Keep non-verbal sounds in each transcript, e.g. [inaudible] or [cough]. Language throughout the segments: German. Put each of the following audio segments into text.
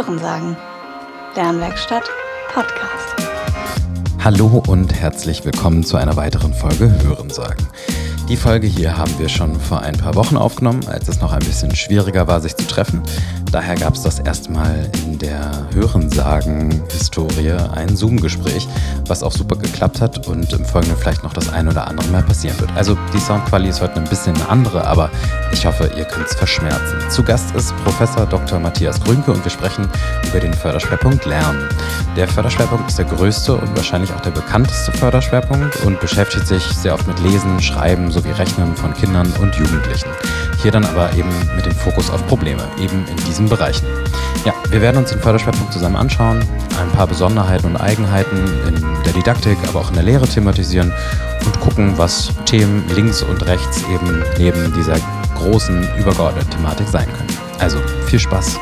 Hörensagen. Lernwerkstatt Podcast. Hallo und herzlich willkommen zu einer weiteren Folge Hörensagen. Die Folge hier haben wir schon vor ein paar Wochen aufgenommen, als es noch ein bisschen schwieriger war, sich zu treffen. Daher gab es das erste Mal in der Hörensagen-Historie ein Zoom-Gespräch, was auch super geklappt hat und im Folgenden vielleicht noch das ein oder andere Mal passieren wird. Also die Soundqualität ist heute ein bisschen eine andere, aber ich hoffe, ihr könnt es verschmerzen. Zu Gast ist Professor Dr. Matthias Grünke und wir sprechen über den Förderschwerpunkt Lernen. Der Förderschwerpunkt ist der größte und wahrscheinlich auch der bekannteste Förderschwerpunkt und beschäftigt sich sehr oft mit Lesen, Schreiben sowie Rechnen von Kindern und Jugendlichen. Hier dann aber eben mit dem Fokus auf Probleme, eben in diesen Bereichen. Ja, wir werden uns den Förderschwerpunkt zusammen anschauen, ein paar Besonderheiten und Eigenheiten in der Didaktik, aber auch in der Lehre thematisieren und gucken, was Themen links und rechts eben neben dieser großen übergeordneten Thematik sein können. Also viel Spaß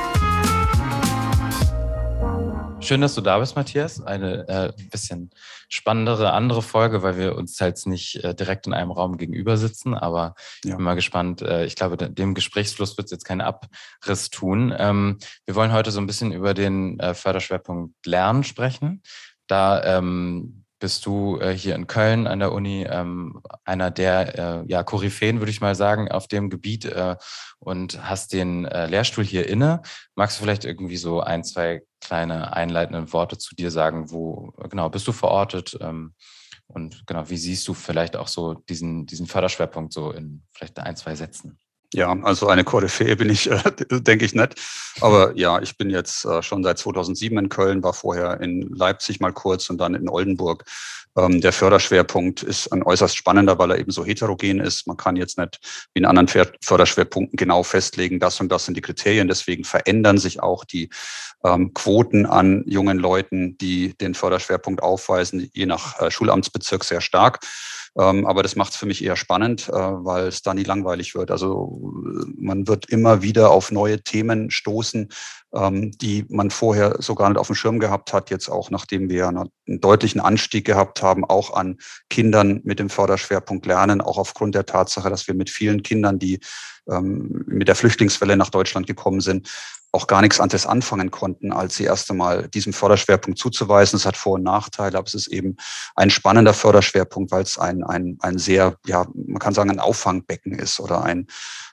Schön, dass du da bist, Matthias. Eine äh, bisschen spannendere andere Folge, weil wir uns halt nicht äh, direkt in einem Raum gegenüber sitzen. Aber ja. ich bin mal gespannt. Äh, ich glaube, dem Gesprächsfluss wird es jetzt keinen Abriss tun. Ähm, wir wollen heute so ein bisschen über den äh, Förderschwerpunkt Lernen sprechen. Da ähm, bist du äh, hier in Köln an der Uni ähm, einer der äh, ja, Koryphäen, würde ich mal sagen, auf dem Gebiet äh, und hast den äh, Lehrstuhl hier inne. Magst du vielleicht irgendwie so ein, zwei kleine einleitende Worte zu dir sagen? Wo genau bist du verortet? Ähm, und genau, wie siehst du vielleicht auch so diesen, diesen Förderschwerpunkt so in vielleicht ein, zwei Sätzen? Ja, also eine Koryphäe bin ich, [laughs] äh, denke ich nicht. Aber ja, ich bin jetzt äh, schon seit 2007 in Köln, war vorher in Leipzig mal kurz und dann in Oldenburg. Ähm, der Förderschwerpunkt ist ein äußerst spannender, weil er eben so heterogen ist. Man kann jetzt nicht wie in anderen Förderschwerpunkten genau festlegen, das und das sind die Kriterien. Deswegen verändern sich auch die ähm, Quoten an jungen Leuten, die den Förderschwerpunkt aufweisen, je nach äh, Schulamtsbezirk sehr stark. Ähm, aber das macht es für mich eher spannend, äh, weil es da nie langweilig wird. Also man wird immer wieder auf neue Themen stoßen, die man vorher so gar nicht auf dem Schirm gehabt hat. Jetzt auch, nachdem wir einen deutlichen Anstieg gehabt haben, auch an Kindern mit dem Förderschwerpunkt Lernen, auch aufgrund der Tatsache, dass wir mit vielen Kindern, die ähm, mit der Flüchtlingswelle nach Deutschland gekommen sind, auch gar nichts anderes anfangen konnten, als sie erst einmal diesem Förderschwerpunkt zuzuweisen. Es hat Vor- und Nachteile, aber es ist eben ein spannender Förderschwerpunkt, weil es ein, ein, ein sehr, ja, man kann sagen, ein Auffangbecken ist oder ein,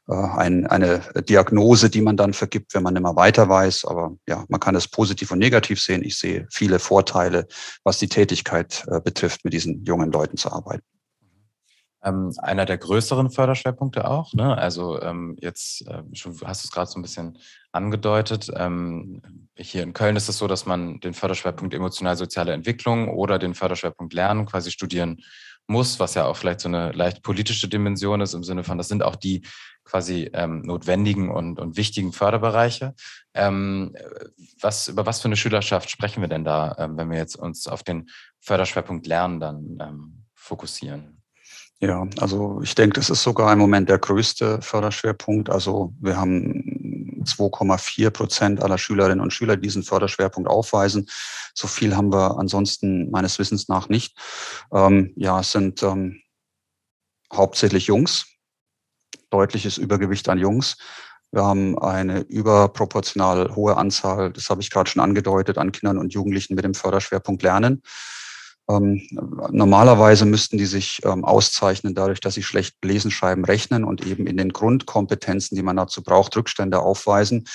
ein, eine Diagnose, die man dann vergibt, wenn man mehr weiter weiß. Aber ja, man kann es positiv und negativ sehen. Ich sehe viele Vorteile, was die Tätigkeit äh, betrifft, mit diesen jungen Leuten zu arbeiten ähm, einer der größeren Förderschwerpunkte auch. Ne? Also ähm, jetzt äh, schon hast du es gerade so ein bisschen angedeutet. Ähm, hier in Köln ist es so, dass man den Förderschwerpunkt emotional-soziale Entwicklung oder den Förderschwerpunkt Lernen quasi studieren muss, was ja auch vielleicht so eine leicht politische Dimension ist, im Sinne von, das sind auch die quasi ähm, notwendigen und, und wichtigen Förderbereiche. Ähm, was, über was für eine Schülerschaft sprechen wir denn da, ähm, wenn wir jetzt uns auf den Förderschwerpunkt Lernen dann ähm, fokussieren? Ja, also ich denke, das ist sogar im Moment der größte Förderschwerpunkt. Also wir haben 2,4 Prozent aller Schülerinnen und Schüler, die diesen Förderschwerpunkt aufweisen. So viel haben wir ansonsten meines Wissens nach nicht. Ähm, ja, es sind ähm, hauptsächlich Jungs, deutliches Übergewicht an Jungs. Wir haben eine überproportional hohe Anzahl, das habe ich gerade schon angedeutet, an Kindern und Jugendlichen mit dem Förderschwerpunkt Lernen. Ähm, normalerweise müssten die sich ähm, auszeichnen dadurch, dass sie schlecht lesen, schreiben, rechnen und eben in den Grundkompetenzen, die man dazu braucht, Rückstände aufweisen.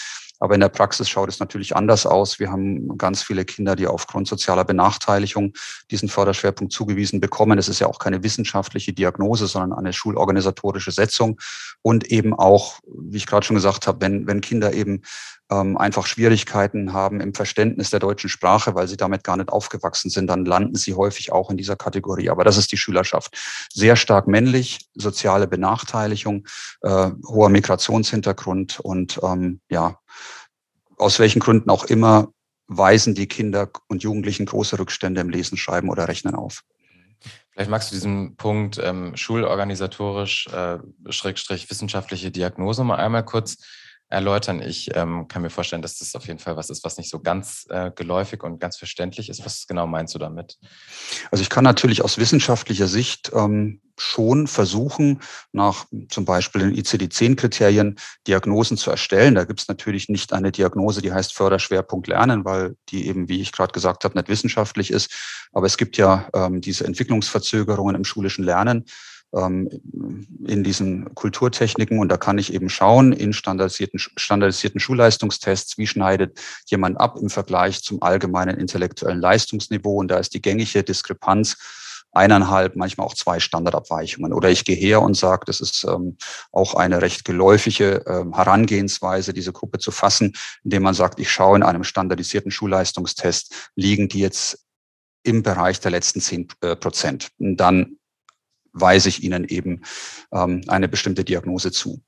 Aber in der Praxis schaut es natürlich anders aus. Wir haben ganz viele Kinder, die aufgrund sozialer Benachteiligung diesen Förderschwerpunkt zugewiesen bekommen. Es ist ja auch keine wissenschaftliche Diagnose, sondern eine schulorganisatorische Setzung. Und eben auch, wie ich gerade schon gesagt habe, wenn, wenn Kinder eben ähm, einfach Schwierigkeiten haben im Verständnis der deutschen Sprache, weil sie damit gar nicht aufgewachsen sind, dann landen sie häufig auch in dieser Kategorie. Aber das ist die Schülerschaft. Sehr stark männlich, soziale Benachteiligung, äh, hoher Migrationshintergrund und ähm, ja, aus welchen Gründen auch immer weisen die Kinder und Jugendlichen große Rückstände im Lesen, Schreiben oder Rechnen auf. Vielleicht magst du diesen Punkt ähm, schulorganisatorisch, äh, schrägstrich wissenschaftliche Diagnose mal einmal kurz erläutern. Ich ähm, kann mir vorstellen, dass das auf jeden Fall was ist, was nicht so ganz äh, geläufig und ganz verständlich ist. Was genau meinst du damit? Also ich kann natürlich aus wissenschaftlicher Sicht ähm, schon versuchen, nach zum Beispiel den ICD-10-Kriterien Diagnosen zu erstellen. Da gibt es natürlich nicht eine Diagnose, die heißt Förderschwerpunkt Lernen, weil die eben, wie ich gerade gesagt habe, nicht wissenschaftlich ist. Aber es gibt ja ähm, diese Entwicklungsverzögerungen im schulischen Lernen in diesen Kulturtechniken und da kann ich eben schauen in standardisierten, standardisierten Schulleistungstests, wie schneidet jemand ab im Vergleich zum allgemeinen intellektuellen Leistungsniveau und da ist die gängige Diskrepanz eineinhalb, manchmal auch zwei Standardabweichungen. Oder ich gehe her und sage, das ist ähm, auch eine recht geläufige ähm, Herangehensweise, diese Gruppe zu fassen, indem man sagt, ich schaue in einem standardisierten Schulleistungstest, liegen die jetzt im Bereich der letzten zehn äh, Prozent. Und dann weise ich ihnen eben ähm, eine bestimmte Diagnose zu.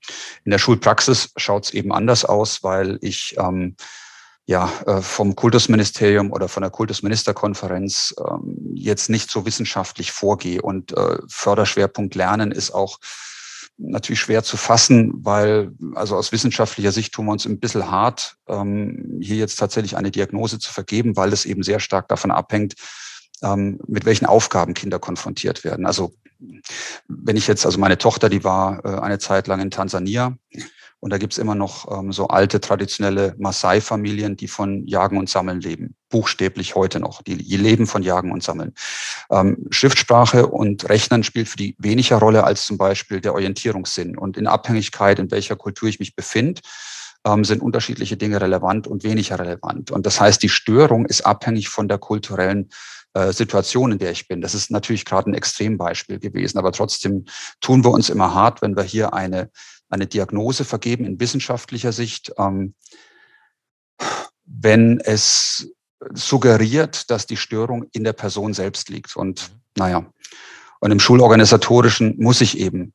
In der Schulpraxis schaut es eben anders aus, weil ich ähm, ja, äh, vom Kultusministerium oder von der Kultusministerkonferenz ähm, jetzt nicht so wissenschaftlich vorgehe. Und äh, Förderschwerpunkt Lernen ist auch natürlich schwer zu fassen, weil also aus wissenschaftlicher Sicht tun wir uns ein bisschen hart, ähm, hier jetzt tatsächlich eine Diagnose zu vergeben, weil es eben sehr stark davon abhängt, ähm, mit welchen Aufgaben Kinder konfrontiert werden. Also wenn ich jetzt, also meine Tochter, die war äh, eine Zeit lang in Tansania und da gibt's immer noch ähm, so alte traditionelle Maasai-Familien, die von Jagen und Sammeln leben. Buchstäblich heute noch. Die, die leben von Jagen und Sammeln. Ähm, Schriftsprache und Rechnen spielt für die weniger Rolle als zum Beispiel der Orientierungssinn. Und in Abhängigkeit, in welcher Kultur ich mich befinde, ähm, sind unterschiedliche Dinge relevant und weniger relevant. Und das heißt, die Störung ist abhängig von der kulturellen äh, Situation, in der ich bin. Das ist natürlich gerade ein Extrembeispiel gewesen, aber trotzdem tun wir uns immer hart, wenn wir hier eine eine Diagnose vergeben in wissenschaftlicher Sicht, ähm, wenn es suggeriert, dass die Störung in der Person selbst liegt. Und naja, und im Schulorganisatorischen muss ich eben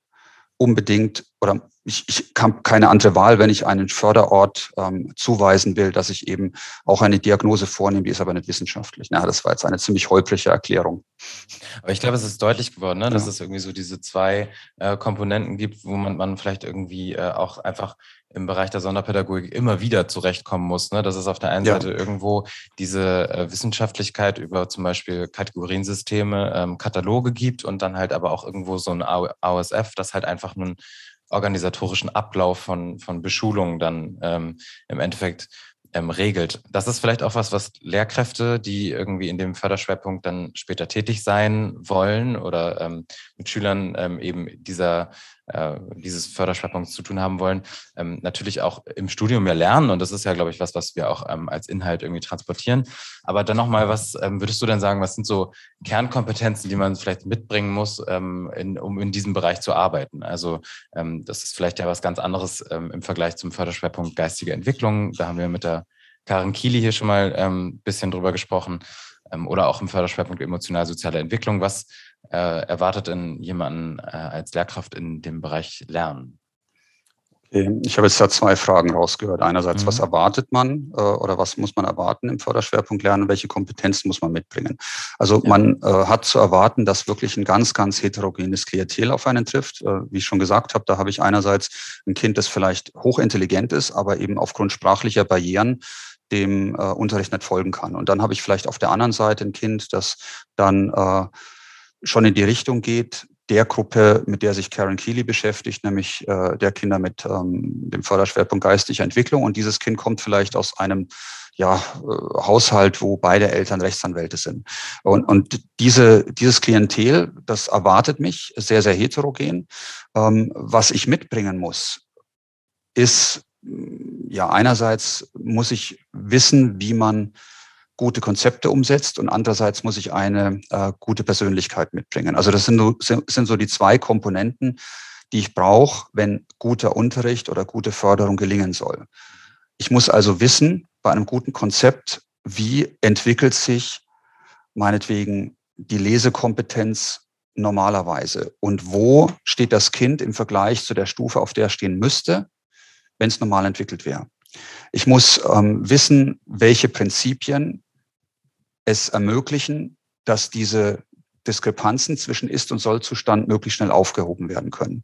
unbedingt oder ich, ich habe keine andere Wahl, wenn ich einen Förderort ähm, zuweisen will, dass ich eben auch eine Diagnose vornehme, die ist aber nicht wissenschaftlich. Na, das war jetzt eine ziemlich holprige Erklärung. Aber ich glaube, es ist deutlich geworden, ne, dass ja. es irgendwie so diese zwei äh, Komponenten gibt, wo man, man vielleicht irgendwie äh, auch einfach im Bereich der Sonderpädagogik immer wieder zurechtkommen muss. Ne? Dass es auf der einen ja. Seite irgendwo diese äh, Wissenschaftlichkeit über zum Beispiel Kategoriensysteme, ähm, Kataloge gibt und dann halt aber auch irgendwo so ein AOSF, das halt einfach nun organisatorischen Ablauf von, von Beschulungen dann ähm, im Endeffekt ähm, regelt. Das ist vielleicht auch was, was Lehrkräfte, die irgendwie in dem Förderschwerpunkt dann später tätig sein wollen oder ähm, mit Schülern ähm, eben dieser äh, dieses Förderschwerpunkt zu tun haben wollen, ähm, natürlich auch im Studium ja lernen. Und das ist ja, glaube ich, was, was wir auch ähm, als Inhalt irgendwie transportieren. Aber dann nochmal, was ähm, würdest du denn sagen, was sind so Kernkompetenzen, die man vielleicht mitbringen muss, ähm, in, um in diesem Bereich zu arbeiten? Also ähm, das ist vielleicht ja was ganz anderes ähm, im Vergleich zum Förderschwerpunkt geistige Entwicklung. Da haben wir mit der Karin Kieli hier schon mal ein bisschen drüber gesprochen. Oder auch im Förderschwerpunkt emotional-soziale Entwicklung. Was erwartet denn jemanden äh, als Lehrkraft in dem Bereich Lernen? Ich habe jetzt da zwei Fragen rausgehört. Einerseits, mhm. was erwartet man äh, oder was muss man erwarten im Förderschwerpunkt Lernen? Welche Kompetenzen muss man mitbringen? Also ja. man äh, hat zu erwarten, dass wirklich ein ganz, ganz heterogenes Klientel auf einen trifft. Äh, wie ich schon gesagt habe, da habe ich einerseits ein Kind, das vielleicht hochintelligent ist, aber eben aufgrund sprachlicher Barrieren dem äh, Unterricht nicht folgen kann. Und dann habe ich vielleicht auf der anderen Seite ein Kind, das dann äh, schon in die Richtung geht, der Gruppe, mit der sich Karen Keeley beschäftigt, nämlich äh, der Kinder mit ähm, dem Förderschwerpunkt geistige Entwicklung. Und dieses Kind kommt vielleicht aus einem ja, äh, Haushalt, wo beide Eltern Rechtsanwälte sind. Und, und diese, dieses Klientel, das erwartet mich sehr, sehr heterogen. Ähm, was ich mitbringen muss, ist ja, einerseits muss ich wissen, wie man gute Konzepte umsetzt und andererseits muss ich eine äh, gute Persönlichkeit mitbringen. Also das sind, sind, so die zwei Komponenten, die ich brauche, wenn guter Unterricht oder gute Förderung gelingen soll. Ich muss also wissen, bei einem guten Konzept, wie entwickelt sich meinetwegen die Lesekompetenz normalerweise und wo steht das Kind im Vergleich zu der Stufe, auf der es stehen müsste wenn es normal entwickelt wäre. Ich muss ähm, wissen, welche Prinzipien es ermöglichen, dass diese Diskrepanzen zwischen Ist- und Sollzustand möglichst schnell aufgehoben werden können.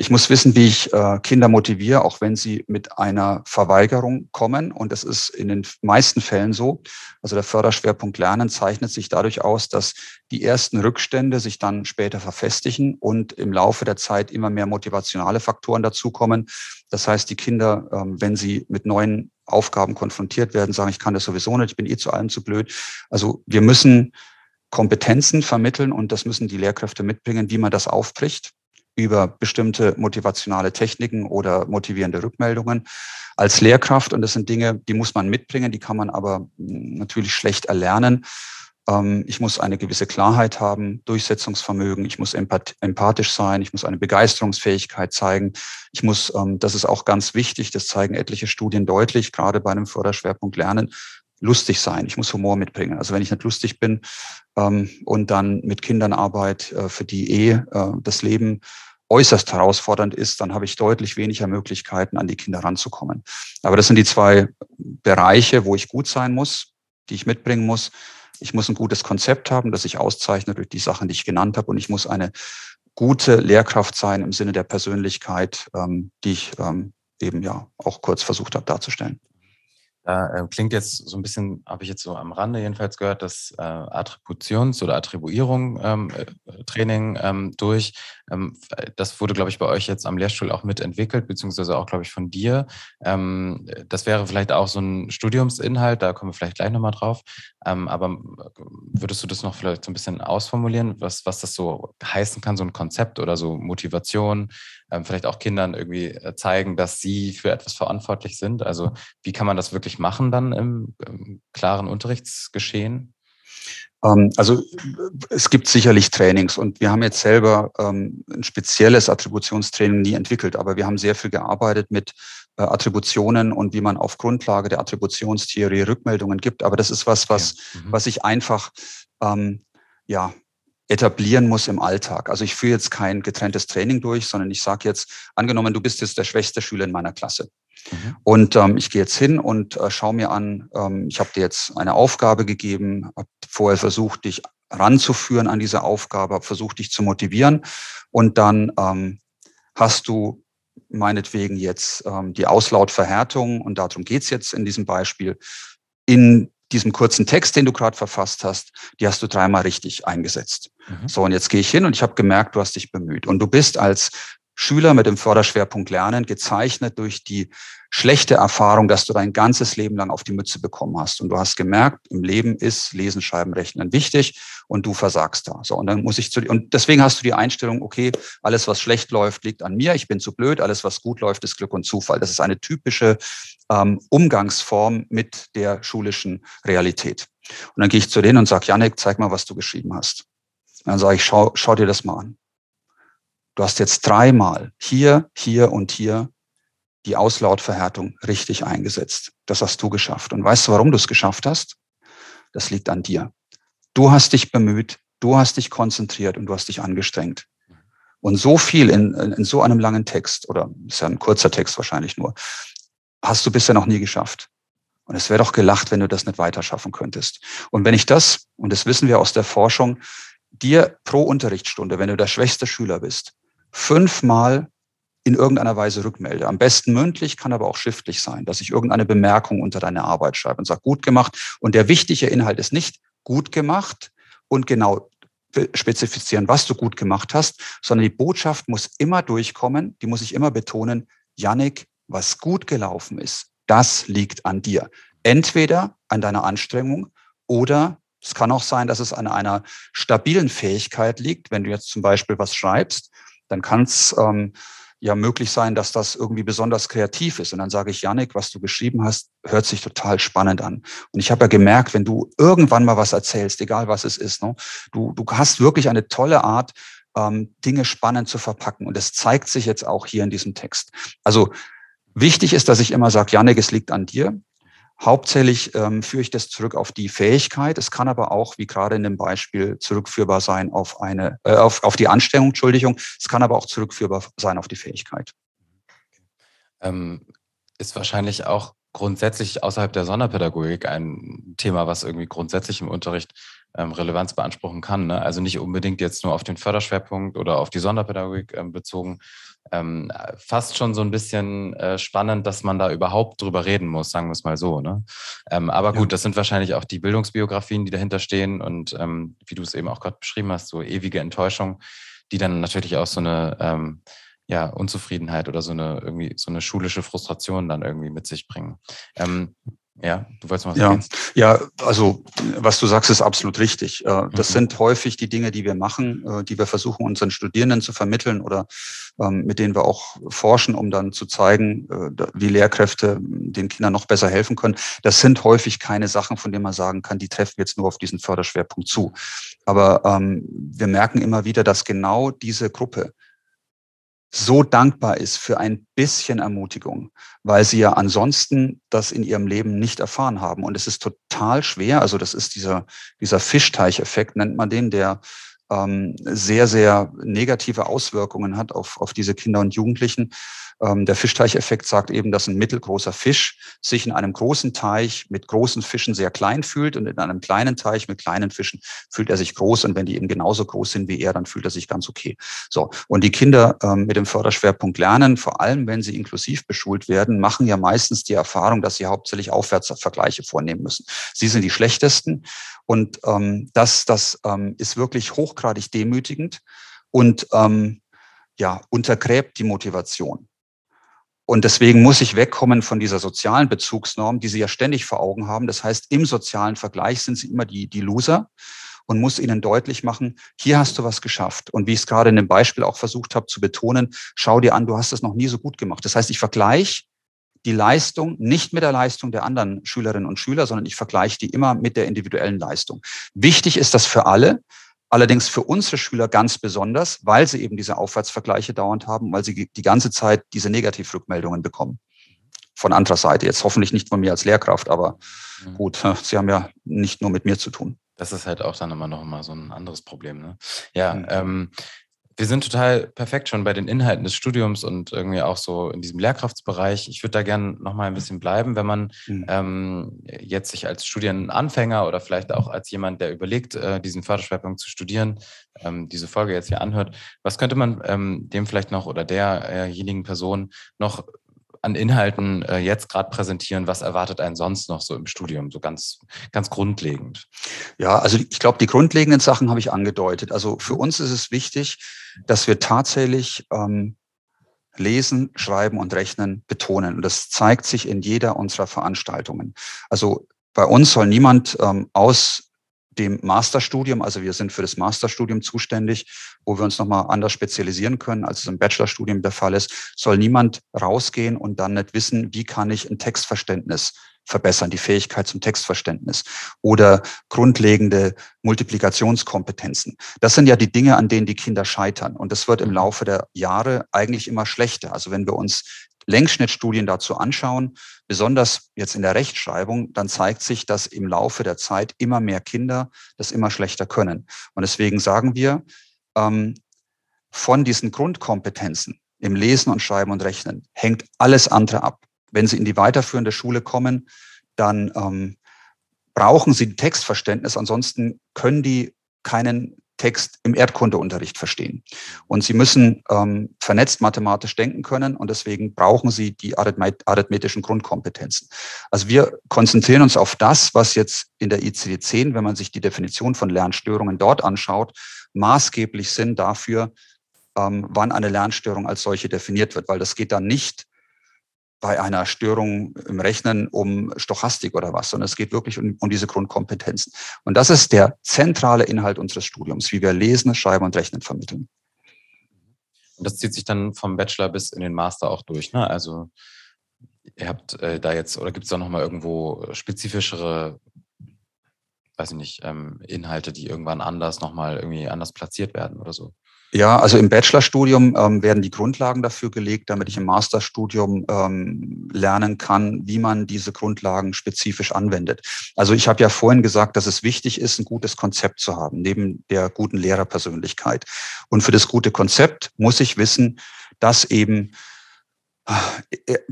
Ich muss wissen, wie ich äh, Kinder motiviere, auch wenn sie mit einer Verweigerung kommen. Und das ist in den meisten Fällen so. Also der Förderschwerpunkt Lernen zeichnet sich dadurch aus, dass die ersten Rückstände sich dann später verfestigen und im Laufe der Zeit immer mehr motivationale Faktoren dazukommen. Das heißt, die Kinder, ähm, wenn sie mit neuen Aufgaben konfrontiert werden, sagen, ich kann das sowieso nicht, ich bin eh zu allem zu blöd. Also wir müssen Kompetenzen vermitteln und das müssen die Lehrkräfte mitbringen, wie man das aufbricht über bestimmte motivationale Techniken oder motivierende Rückmeldungen als Lehrkraft. Und das sind Dinge, die muss man mitbringen, die kann man aber hm, natürlich schlecht erlernen. Ähm, ich muss eine gewisse Klarheit haben, Durchsetzungsvermögen, ich muss empathisch sein, ich muss eine Begeisterungsfähigkeit zeigen. Ich muss, ähm, das ist auch ganz wichtig, das zeigen etliche Studien deutlich, gerade bei einem Förderschwerpunkt Lernen, lustig sein. Ich muss Humor mitbringen. Also wenn ich nicht lustig bin ähm, und dann mit Kindern arbeite, äh, für die eh äh, das Leben äußerst herausfordernd ist, dann habe ich deutlich weniger Möglichkeiten, an die Kinder ranzukommen. Aber das sind die zwei Bereiche, wo ich gut sein muss, die ich mitbringen muss. Ich muss ein gutes Konzept haben, das sich auszeichnet durch die Sachen, die ich genannt habe. Und ich muss eine gute Lehrkraft sein im Sinne der Persönlichkeit, ähm, die ich ähm, eben ja auch kurz versucht habe darzustellen. Da äh, klingt jetzt so ein bisschen, habe ich jetzt so am Rande jedenfalls gehört, das äh, Attributions- oder Attribuierung-Training ähm, äh, ähm, durch. Ähm, das wurde, glaube ich, bei euch jetzt am Lehrstuhl auch mitentwickelt, beziehungsweise auch, glaube ich, von dir. Ähm, das wäre vielleicht auch so ein Studiumsinhalt, da kommen wir vielleicht gleich nochmal drauf. Ähm, aber äh, würdest du das noch vielleicht so ein bisschen ausformulieren, was, was das so heißen kann, so ein Konzept oder so Motivation, ähm, vielleicht auch Kindern irgendwie äh, zeigen, dass sie für etwas verantwortlich sind? Also wie kann man das wirklich machen dann im, im klaren Unterrichtsgeschehen? Ähm, also es gibt sicherlich Trainings und wir haben jetzt selber ähm, ein spezielles Attributionstraining nie entwickelt, aber wir haben sehr viel gearbeitet mit äh, Attributionen und wie man auf Grundlage der Attributionstheorie Rückmeldungen gibt. Aber das ist was, was, ja. mhm. was ich einfach ähm, ja, etablieren muss im Alltag. Also ich führe jetzt kein getrenntes Training durch, sondern ich sage jetzt, angenommen, du bist jetzt der schwächste Schüler in meiner Klasse. Mhm. Und ähm, ich gehe jetzt hin und äh, schaue mir an, ähm, ich habe dir jetzt eine Aufgabe gegeben, habe vorher versucht, dich ranzuführen an diese Aufgabe, habe versucht, dich zu motivieren. Und dann ähm, hast du meinetwegen jetzt ähm, die Auslautverhärtung, und darum geht's jetzt in diesem Beispiel, in diesem kurzen Text, den du gerade verfasst hast, die hast du dreimal richtig eingesetzt. Mhm. So, und jetzt gehe ich hin und ich habe gemerkt, du hast dich bemüht. Und du bist als Schüler mit dem Förderschwerpunkt Lernen gezeichnet durch die schlechte Erfahrung, dass du dein ganzes Leben lang auf die Mütze bekommen hast. Und du hast gemerkt, im Leben ist Lesen, Schreiben, Rechnen wichtig und du versagst da. So, und dann muss ich zu und deswegen hast du die Einstellung, okay, alles, was schlecht läuft, liegt an mir, ich bin zu blöd, alles, was gut läuft, ist Glück und Zufall. Das ist eine typische ähm, Umgangsform mit der schulischen Realität. Und dann gehe ich zu denen und sage, Janik, zeig mal, was du geschrieben hast. Und dann sage ich, schau, schau dir das mal an. Du hast jetzt dreimal hier, hier und hier die Auslautverhärtung richtig eingesetzt. Das hast du geschafft. Und weißt du, warum du es geschafft hast? Das liegt an dir. Du hast dich bemüht, du hast dich konzentriert und du hast dich angestrengt. Und so viel in, in so einem langen Text, oder ist ja ein kurzer Text wahrscheinlich nur, hast du bisher noch nie geschafft. Und es wäre doch gelacht, wenn du das nicht weiter schaffen könntest. Und wenn ich das, und das wissen wir aus der Forschung, dir pro Unterrichtsstunde, wenn du der schwächste Schüler bist, fünfmal in irgendeiner Weise rückmelde. Am besten mündlich, kann aber auch schriftlich sein, dass ich irgendeine Bemerkung unter deine Arbeit schreibe und sage, gut gemacht. Und der wichtige Inhalt ist nicht gut gemacht und genau spezifizieren, was du gut gemacht hast, sondern die Botschaft muss immer durchkommen, die muss ich immer betonen, Yannick, was gut gelaufen ist, das liegt an dir. Entweder an deiner Anstrengung oder es kann auch sein, dass es an einer stabilen Fähigkeit liegt. Wenn du jetzt zum Beispiel was schreibst dann kann es ähm, ja möglich sein, dass das irgendwie besonders kreativ ist. Und dann sage ich, Janik, was du geschrieben hast, hört sich total spannend an. Und ich habe ja gemerkt, wenn du irgendwann mal was erzählst, egal was es ist, ne, du, du hast wirklich eine tolle Art, ähm, Dinge spannend zu verpacken. Und das zeigt sich jetzt auch hier in diesem Text. Also wichtig ist, dass ich immer sage, Janik, es liegt an dir. Hauptsächlich ähm, führe ich das zurück auf die Fähigkeit. Es kann aber auch, wie gerade in dem Beispiel, zurückführbar sein auf eine, äh, auf, auf die Anstrengung, Entschuldigung. Es kann aber auch zurückführbar sein auf die Fähigkeit. Ähm, ist wahrscheinlich auch grundsätzlich außerhalb der Sonderpädagogik ein Thema, was irgendwie grundsätzlich im Unterricht ähm, Relevanz beanspruchen kann. Ne? Also nicht unbedingt jetzt nur auf den Förderschwerpunkt oder auf die Sonderpädagogik ähm, bezogen. Ähm, fast schon so ein bisschen äh, spannend, dass man da überhaupt drüber reden muss, sagen wir es mal so. Ne? Ähm, aber gut, ja. das sind wahrscheinlich auch die Bildungsbiografien, die dahinter stehen und ähm, wie du es eben auch gerade beschrieben hast, so ewige Enttäuschung, die dann natürlich auch so eine ähm, ja, Unzufriedenheit oder so eine irgendwie so eine schulische Frustration dann irgendwie mit sich bringen. Ja, du noch was ja. Ja, also was du sagst, ist absolut richtig. Äh, das mhm. sind häufig die Dinge, die wir machen, äh, die wir versuchen, unseren Studierenden zu vermitteln oder ähm, mit denen wir auch forschen, um dann zu zeigen, äh, wie Lehrkräfte den Kindern noch besser helfen können. Das sind häufig keine Sachen, von denen man sagen kann, die treffen jetzt nur auf diesen Förderschwerpunkt zu. Aber ähm, wir merken immer wieder, dass genau diese Gruppe, so dankbar ist für ein bisschen Ermutigung, weil sie ja ansonsten das in ihrem Leben nicht erfahren haben. Und es ist total schwer, also das ist dieser, dieser Fischteicheffekt, nennt man den, der ähm, sehr, sehr negative Auswirkungen hat auf, auf diese Kinder und Jugendlichen. Ähm, der Fischteicheffekt sagt eben, dass ein mittelgroßer Fisch sich in einem großen Teich mit großen Fischen sehr klein fühlt und in einem kleinen Teich mit kleinen Fischen fühlt er sich groß und wenn die eben genauso groß sind wie er, dann fühlt er sich ganz okay. So und die Kinder ähm, mit dem Förderschwerpunkt Lernen, vor allem wenn sie inklusiv beschult werden, machen ja meistens die Erfahrung, dass sie hauptsächlich Aufwärtsvergleiche vornehmen müssen. Sie sind die schlechtesten und ähm, das, das ähm, ist wirklich hochgradig demütigend und ähm, ja, untergräbt die Motivation. Und deswegen muss ich wegkommen von dieser sozialen Bezugsnorm, die Sie ja ständig vor Augen haben. Das heißt, im sozialen Vergleich sind Sie immer die, die Loser und muss Ihnen deutlich machen, hier hast du was geschafft. Und wie ich es gerade in dem Beispiel auch versucht habe zu betonen, schau dir an, du hast es noch nie so gut gemacht. Das heißt, ich vergleiche die Leistung nicht mit der Leistung der anderen Schülerinnen und Schüler, sondern ich vergleiche die immer mit der individuellen Leistung. Wichtig ist das für alle, Allerdings für unsere Schüler ganz besonders, weil sie eben diese Aufwärtsvergleiche dauernd haben, weil sie die ganze Zeit diese Negativrückmeldungen bekommen. Von anderer Seite. Jetzt hoffentlich nicht von mir als Lehrkraft, aber mhm. gut, [laughs] sie haben ja nicht nur mit mir zu tun. Das ist halt auch dann immer noch mal so ein anderes Problem. Ne? Ja, mhm. ähm, wir sind total perfekt schon bei den Inhalten des Studiums und irgendwie auch so in diesem Lehrkraftsbereich. Ich würde da gerne noch mal ein bisschen bleiben, wenn man mhm. ähm, jetzt sich als Studienanfänger oder vielleicht auch als jemand, der überlegt, äh, diesen Förderschwerpunkt zu studieren, ähm, diese Folge jetzt hier anhört. Was könnte man ähm, dem vielleicht noch oder derjenigen Person noch an Inhalten äh, jetzt gerade präsentieren? Was erwartet einen sonst noch so im Studium, so ganz, ganz grundlegend? Ja, also ich glaube, die grundlegenden Sachen habe ich angedeutet. Also für uns ist es wichtig, dass wir tatsächlich ähm, Lesen, Schreiben und Rechnen betonen. Und das zeigt sich in jeder unserer Veranstaltungen. Also bei uns soll niemand ähm, aus dem Masterstudium, also wir sind für das Masterstudium zuständig, wo wir uns nochmal anders spezialisieren können, als es im Bachelorstudium der Fall ist, soll niemand rausgehen und dann nicht wissen, wie kann ich ein Textverständnis verbessern, die Fähigkeit zum Textverständnis oder grundlegende Multiplikationskompetenzen. Das sind ja die Dinge, an denen die Kinder scheitern. Und das wird im mhm. Laufe der Jahre eigentlich immer schlechter. Also wenn wir uns Längsschnittstudien dazu anschauen, besonders jetzt in der Rechtschreibung, dann zeigt sich, dass im Laufe der Zeit immer mehr Kinder das immer schlechter können. Und deswegen sagen wir, ähm, von diesen Grundkompetenzen im Lesen und Schreiben und Rechnen hängt alles andere ab. Wenn Sie in die weiterführende Schule kommen, dann ähm, brauchen Sie Textverständnis, ansonsten können die keinen Text im Erdkundeunterricht verstehen. Und sie müssen ähm, vernetzt mathematisch denken können und deswegen brauchen sie die arithmetischen Grundkompetenzen. Also wir konzentrieren uns auf das, was jetzt in der ICD-10, wenn man sich die Definition von Lernstörungen dort anschaut, maßgeblich sind dafür, ähm, wann eine Lernstörung als solche definiert wird, weil das geht dann nicht bei einer Störung im Rechnen um Stochastik oder was, sondern es geht wirklich um, um, diese Grundkompetenzen. Und das ist der zentrale Inhalt unseres Studiums, wie wir Lesen, Schreiben und Rechnen vermitteln. Und das zieht sich dann vom Bachelor bis in den Master auch durch. Ne? Also ihr habt äh, da jetzt, oder gibt es da nochmal irgendwo spezifischere, weiß ich nicht, ähm, Inhalte, die irgendwann anders nochmal irgendwie anders platziert werden oder so? Ja, also im Bachelorstudium ähm, werden die Grundlagen dafür gelegt, damit ich im Masterstudium ähm, lernen kann, wie man diese Grundlagen spezifisch anwendet. Also ich habe ja vorhin gesagt, dass es wichtig ist, ein gutes Konzept zu haben, neben der guten Lehrerpersönlichkeit. Und für das gute Konzept muss ich wissen, dass eben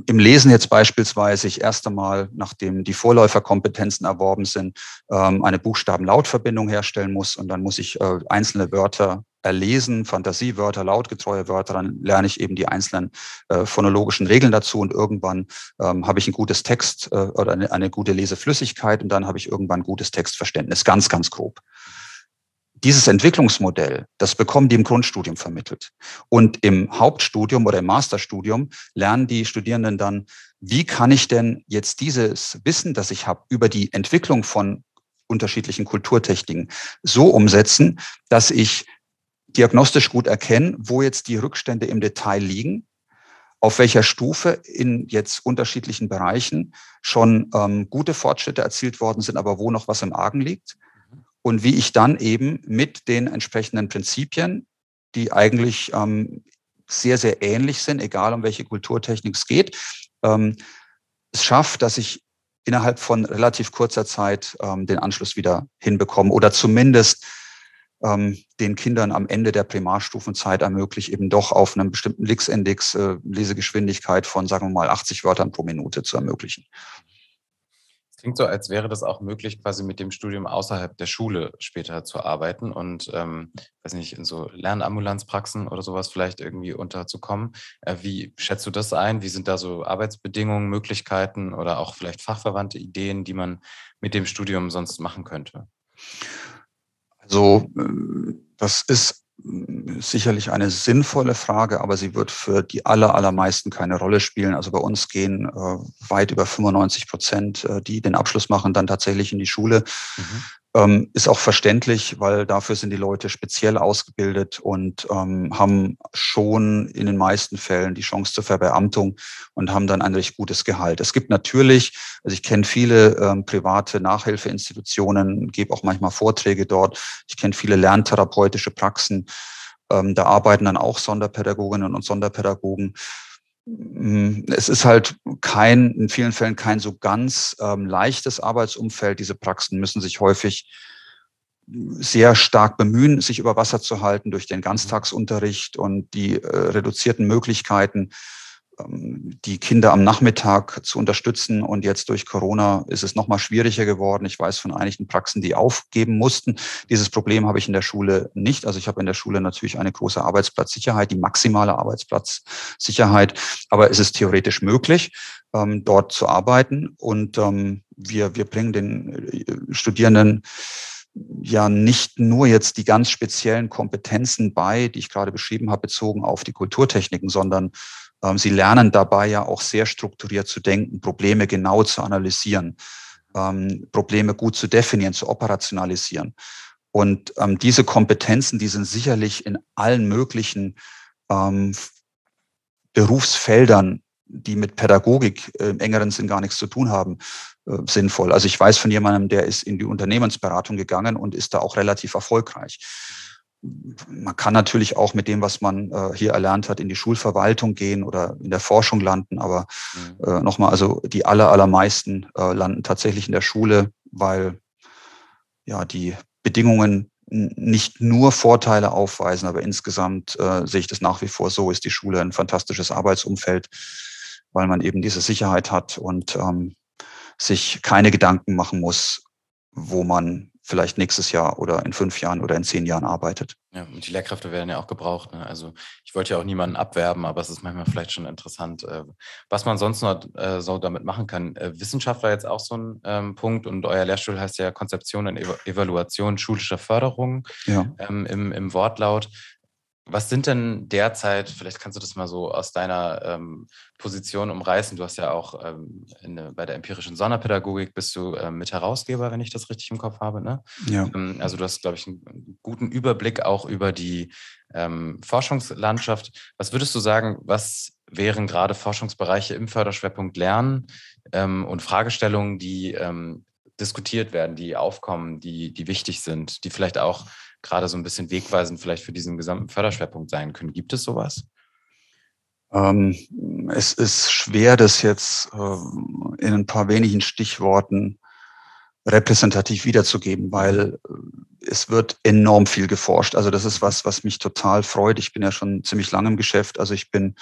im Lesen jetzt beispielsweise ich erst einmal, nachdem die Vorläuferkompetenzen erworben sind, ähm, eine Buchstaben-Lautverbindung herstellen muss und dann muss ich äh, einzelne Wörter erlesen, Fantasiewörter, lautgetreue Wörter, dann lerne ich eben die einzelnen äh, phonologischen Regeln dazu und irgendwann ähm, habe ich ein gutes Text äh, oder eine, eine gute Leseflüssigkeit und dann habe ich irgendwann gutes Textverständnis, ganz, ganz grob dieses Entwicklungsmodell, das bekommen die im Grundstudium vermittelt. Und im Hauptstudium oder im Masterstudium lernen die Studierenden dann, wie kann ich denn jetzt dieses Wissen, das ich habe über die Entwicklung von unterschiedlichen Kulturtechniken so umsetzen, dass ich diagnostisch gut erkenne, wo jetzt die Rückstände im Detail liegen, auf welcher Stufe in jetzt unterschiedlichen Bereichen schon ähm, gute Fortschritte erzielt worden sind, aber wo noch was im Argen liegt und wie ich dann eben mit den entsprechenden Prinzipien, die eigentlich ähm, sehr, sehr ähnlich sind, egal um welche Kulturtechnik es geht, ähm, es schafft, dass ich innerhalb von relativ kurzer Zeit ähm, den Anschluss wieder hinbekomme oder zumindest ähm, den Kindern am Ende der Primarstufenzeit ermöglicht, eben doch auf einem bestimmten Lix-Index äh, Lesegeschwindigkeit von, sagen wir mal, 80 Wörtern pro Minute zu ermöglichen. Klingt so, als wäre das auch möglich, quasi mit dem Studium außerhalb der Schule später zu arbeiten und, ähm, weiß nicht, in so Lernambulanzpraxen oder sowas vielleicht irgendwie unterzukommen. Äh, wie schätzt du das ein? Wie sind da so Arbeitsbedingungen, Möglichkeiten oder auch vielleicht fachverwandte Ideen, die man mit dem Studium sonst machen könnte? Also, äh, das ist sicherlich eine sinnvolle Frage, aber sie wird für die aller, allermeisten keine Rolle spielen. Also bei uns gehen äh, weit über 95 Prozent, äh, die den Abschluss machen, dann tatsächlich in die Schule. Mhm. Ähm, ist auch verständlich, weil dafür sind die Leute speziell ausgebildet und ähm, haben schon in den meisten Fällen die Chance zur Verbeamtung und haben dann ein recht gutes Gehalt. Es gibt natürlich, also ich kenne viele ähm, private Nachhilfeinstitutionen, gebe auch manchmal Vorträge dort. Ich kenne viele lerntherapeutische Praxen. Ähm, da arbeiten dann auch Sonderpädagoginnen und Sonderpädagogen. Hm, es ist halt kein, in vielen Fällen kein so ganz ähm, leichtes Arbeitsumfeld. Diese Praxen müssen sich häufig sehr stark bemühen, sich über Wasser zu halten durch den mhm. Ganztagsunterricht und die äh, reduzierten Möglichkeiten die Kinder am Nachmittag zu unterstützen. Und jetzt durch Corona ist es noch mal schwieriger geworden. Ich weiß von einigen Praxen, die aufgeben mussten. Dieses Problem habe ich in der Schule nicht. Also ich habe in der Schule natürlich eine große Arbeitsplatzsicherheit, die maximale Arbeitsplatzsicherheit. Aber es ist theoretisch möglich, ähm, dort zu arbeiten. Und ähm, wir, wir bringen den äh, Studierenden ja nicht nur jetzt die ganz speziellen Kompetenzen bei, die ich gerade beschrieben habe, bezogen auf die Kulturtechniken, sondern ähm, sie lernen dabei ja auch sehr strukturiert zu denken, Probleme genau zu analysieren, ähm, Probleme gut zu definieren, zu operationalisieren. Und ähm, diese Kompetenzen, die sind sicherlich in allen möglichen Berufsfeldern, die mit Pädagogik äh, im engeren Sinn gar nichts zu tun haben, äh, sinnvoll. Also ich weiß von jemandem, der ist in die Unternehmensberatung gegangen und ist da auch relativ erfolgreich man kann natürlich auch mit dem, was man äh, hier erlernt hat, in die Schulverwaltung gehen oder in der Forschung landen. Aber mhm. äh, nochmal, also die aller, allermeisten äh, landen tatsächlich in der Schule, weil ja die Bedingungen nicht nur Vorteile aufweisen, aber insgesamt äh, sehe ich das nach wie vor so, ist die Schule ein fantastisches Arbeitsumfeld, weil man eben diese Sicherheit hat und ähm, sich keine Gedanken machen muss, wo man vielleicht nächstes Jahr oder in fünf Jahren oder in zehn Jahren arbeitet. Ja, und die Lehrkräfte werden ja auch gebraucht. Ne? Also ich wollte ja auch niemanden abwerben, aber es ist manchmal vielleicht schon interessant, äh, was man sonst noch äh, so damit machen kann. Äh, Wissenschaft war jetzt auch so ein ähm, Punkt und euer Lehrstuhl heißt ja Konzeption und Evaluation schulischer Förderung ja. ähm, im, im Wortlaut. Was sind denn derzeit, vielleicht kannst du das mal so aus deiner ähm, Position umreißen, du hast ja auch ähm, in, bei der empirischen Sonderpädagogik bist du ähm, mit Herausgeber, wenn ich das richtig im Kopf habe. Ne? Ja. Ähm, also du hast, glaube ich, einen guten Überblick auch über die ähm, Forschungslandschaft. Was würdest du sagen, was wären gerade Forschungsbereiche im Förderschwerpunkt Lernen ähm, und Fragestellungen, die diskutiert werden, die aufkommen, die, die wichtig sind, die vielleicht auch gerade so ein bisschen wegweisend vielleicht für diesen gesamten Förderschwerpunkt sein können. Gibt es sowas? Ähm, es ist schwer, das jetzt äh, in ein paar wenigen Stichworten repräsentativ wiederzugeben, weil äh, es wird enorm viel geforscht. Also das ist was, was mich total freut. Ich bin ja schon ziemlich lange im Geschäft. Also ich bin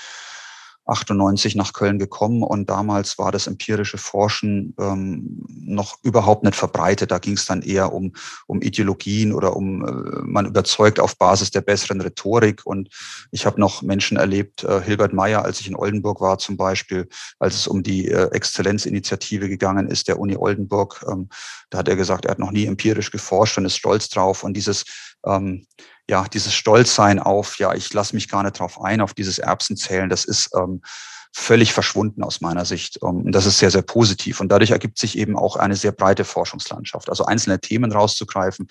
98 nach Köln gekommen und damals war das empirische Forschen ähm, noch überhaupt nicht verbreitet. Da ging es dann eher um, um Ideologien oder um, äh, man überzeugt auf Basis der besseren Rhetorik. Und ich habe noch Menschen erlebt, äh, Hilbert Meyer, als ich in Oldenburg war zum Beispiel, als es um die äh, Exzellenzinitiative gegangen ist, der Uni Oldenburg, ähm, da hat er gesagt, er hat noch nie empirisch geforscht und ist stolz drauf. Und dieses ähm, ja, dieses Stolzsein auf, ja, ich lasse mich gar nicht drauf ein, auf dieses Erbsenzählen, das ist ähm, völlig verschwunden aus meiner Sicht. Ähm, und das ist sehr, sehr positiv. Und dadurch ergibt sich eben auch eine sehr breite Forschungslandschaft. Also einzelne Themen rauszugreifen.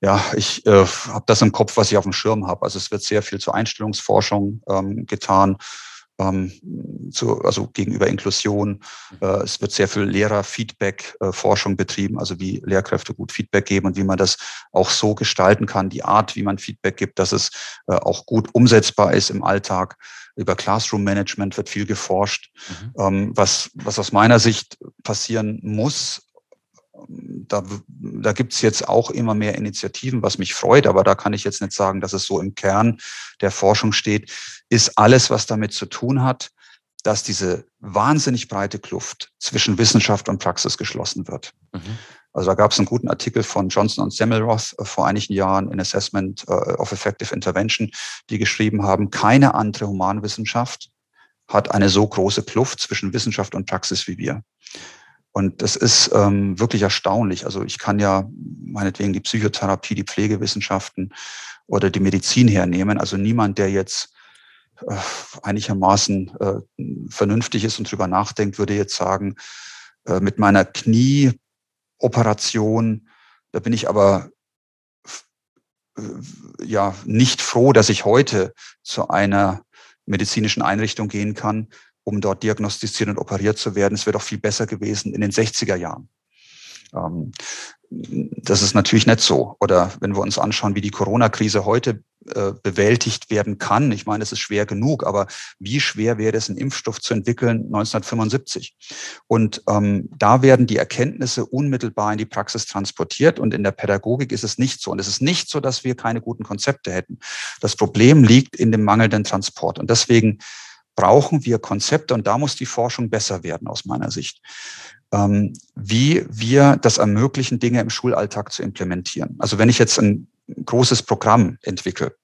Ja, ich äh, habe das im Kopf, was ich auf dem Schirm habe. Also es wird sehr viel zur Einstellungsforschung ähm, getan ähm, zu, also gegenüber Inklusion. Mhm. Äh, es wird sehr viel Lehrerfeedback-Forschung äh, betrieben, also wie Lehrkräfte gut Feedback geben und wie man das auch so gestalten kann, die Art, wie man Feedback gibt, dass es äh, auch gut umsetzbar ist im Alltag. Über Classroom Management wird viel geforscht. Mhm. Ähm, was, was aus meiner Sicht passieren muss, da, da gibt es jetzt auch immer mehr Initiativen, was mich freut, aber da kann ich jetzt nicht sagen, dass es so im Kern der Forschung steht, ist alles, was damit zu tun hat, dass diese wahnsinnig breite Kluft zwischen Wissenschaft und Praxis geschlossen wird. Mhm. Also da gab es einen guten Artikel von Johnson und Semmelroth äh, vor einigen Jahren in Assessment äh, of Effective Intervention, die geschrieben haben, keine andere Humanwissenschaft hat eine so große Kluft zwischen Wissenschaft und Praxis wie wir. Und das ist ähm, wirklich erstaunlich. Also ich kann ja meinetwegen die Psychotherapie, die Pflegewissenschaften oder die Medizin hernehmen. Also niemand, der jetzt äh, einigermaßen äh, vernünftig ist und drüber nachdenkt, würde jetzt sagen, äh, mit meiner Knieoperation, da bin ich aber äh, ja nicht froh, dass ich heute zu einer medizinischen Einrichtung gehen kann, um dort diagnostiziert und operiert zu werden. Es wäre doch viel besser gewesen in den 60er Jahren. Ähm, das ist natürlich nicht so. Oder wenn wir uns anschauen, wie die Corona-Krise heute äh, bewältigt werden kann. Ich meine, es ist schwer genug, aber wie schwer wäre es, einen Impfstoff zu entwickeln 1975? Und ähm, da werden die Erkenntnisse unmittelbar in die Praxis transportiert und in der Pädagogik ist es nicht so. Und es ist nicht so, dass wir keine guten Konzepte hätten. Das Problem liegt in dem mangelnden Transport. Und deswegen brauchen wir Konzepte und da muss die Forschung besser werden aus meiner Sicht, ähm, wie wir das ermöglichen, Dinge im Schulalltag zu implementieren. Also wenn ich jetzt ein großes Programm entwickle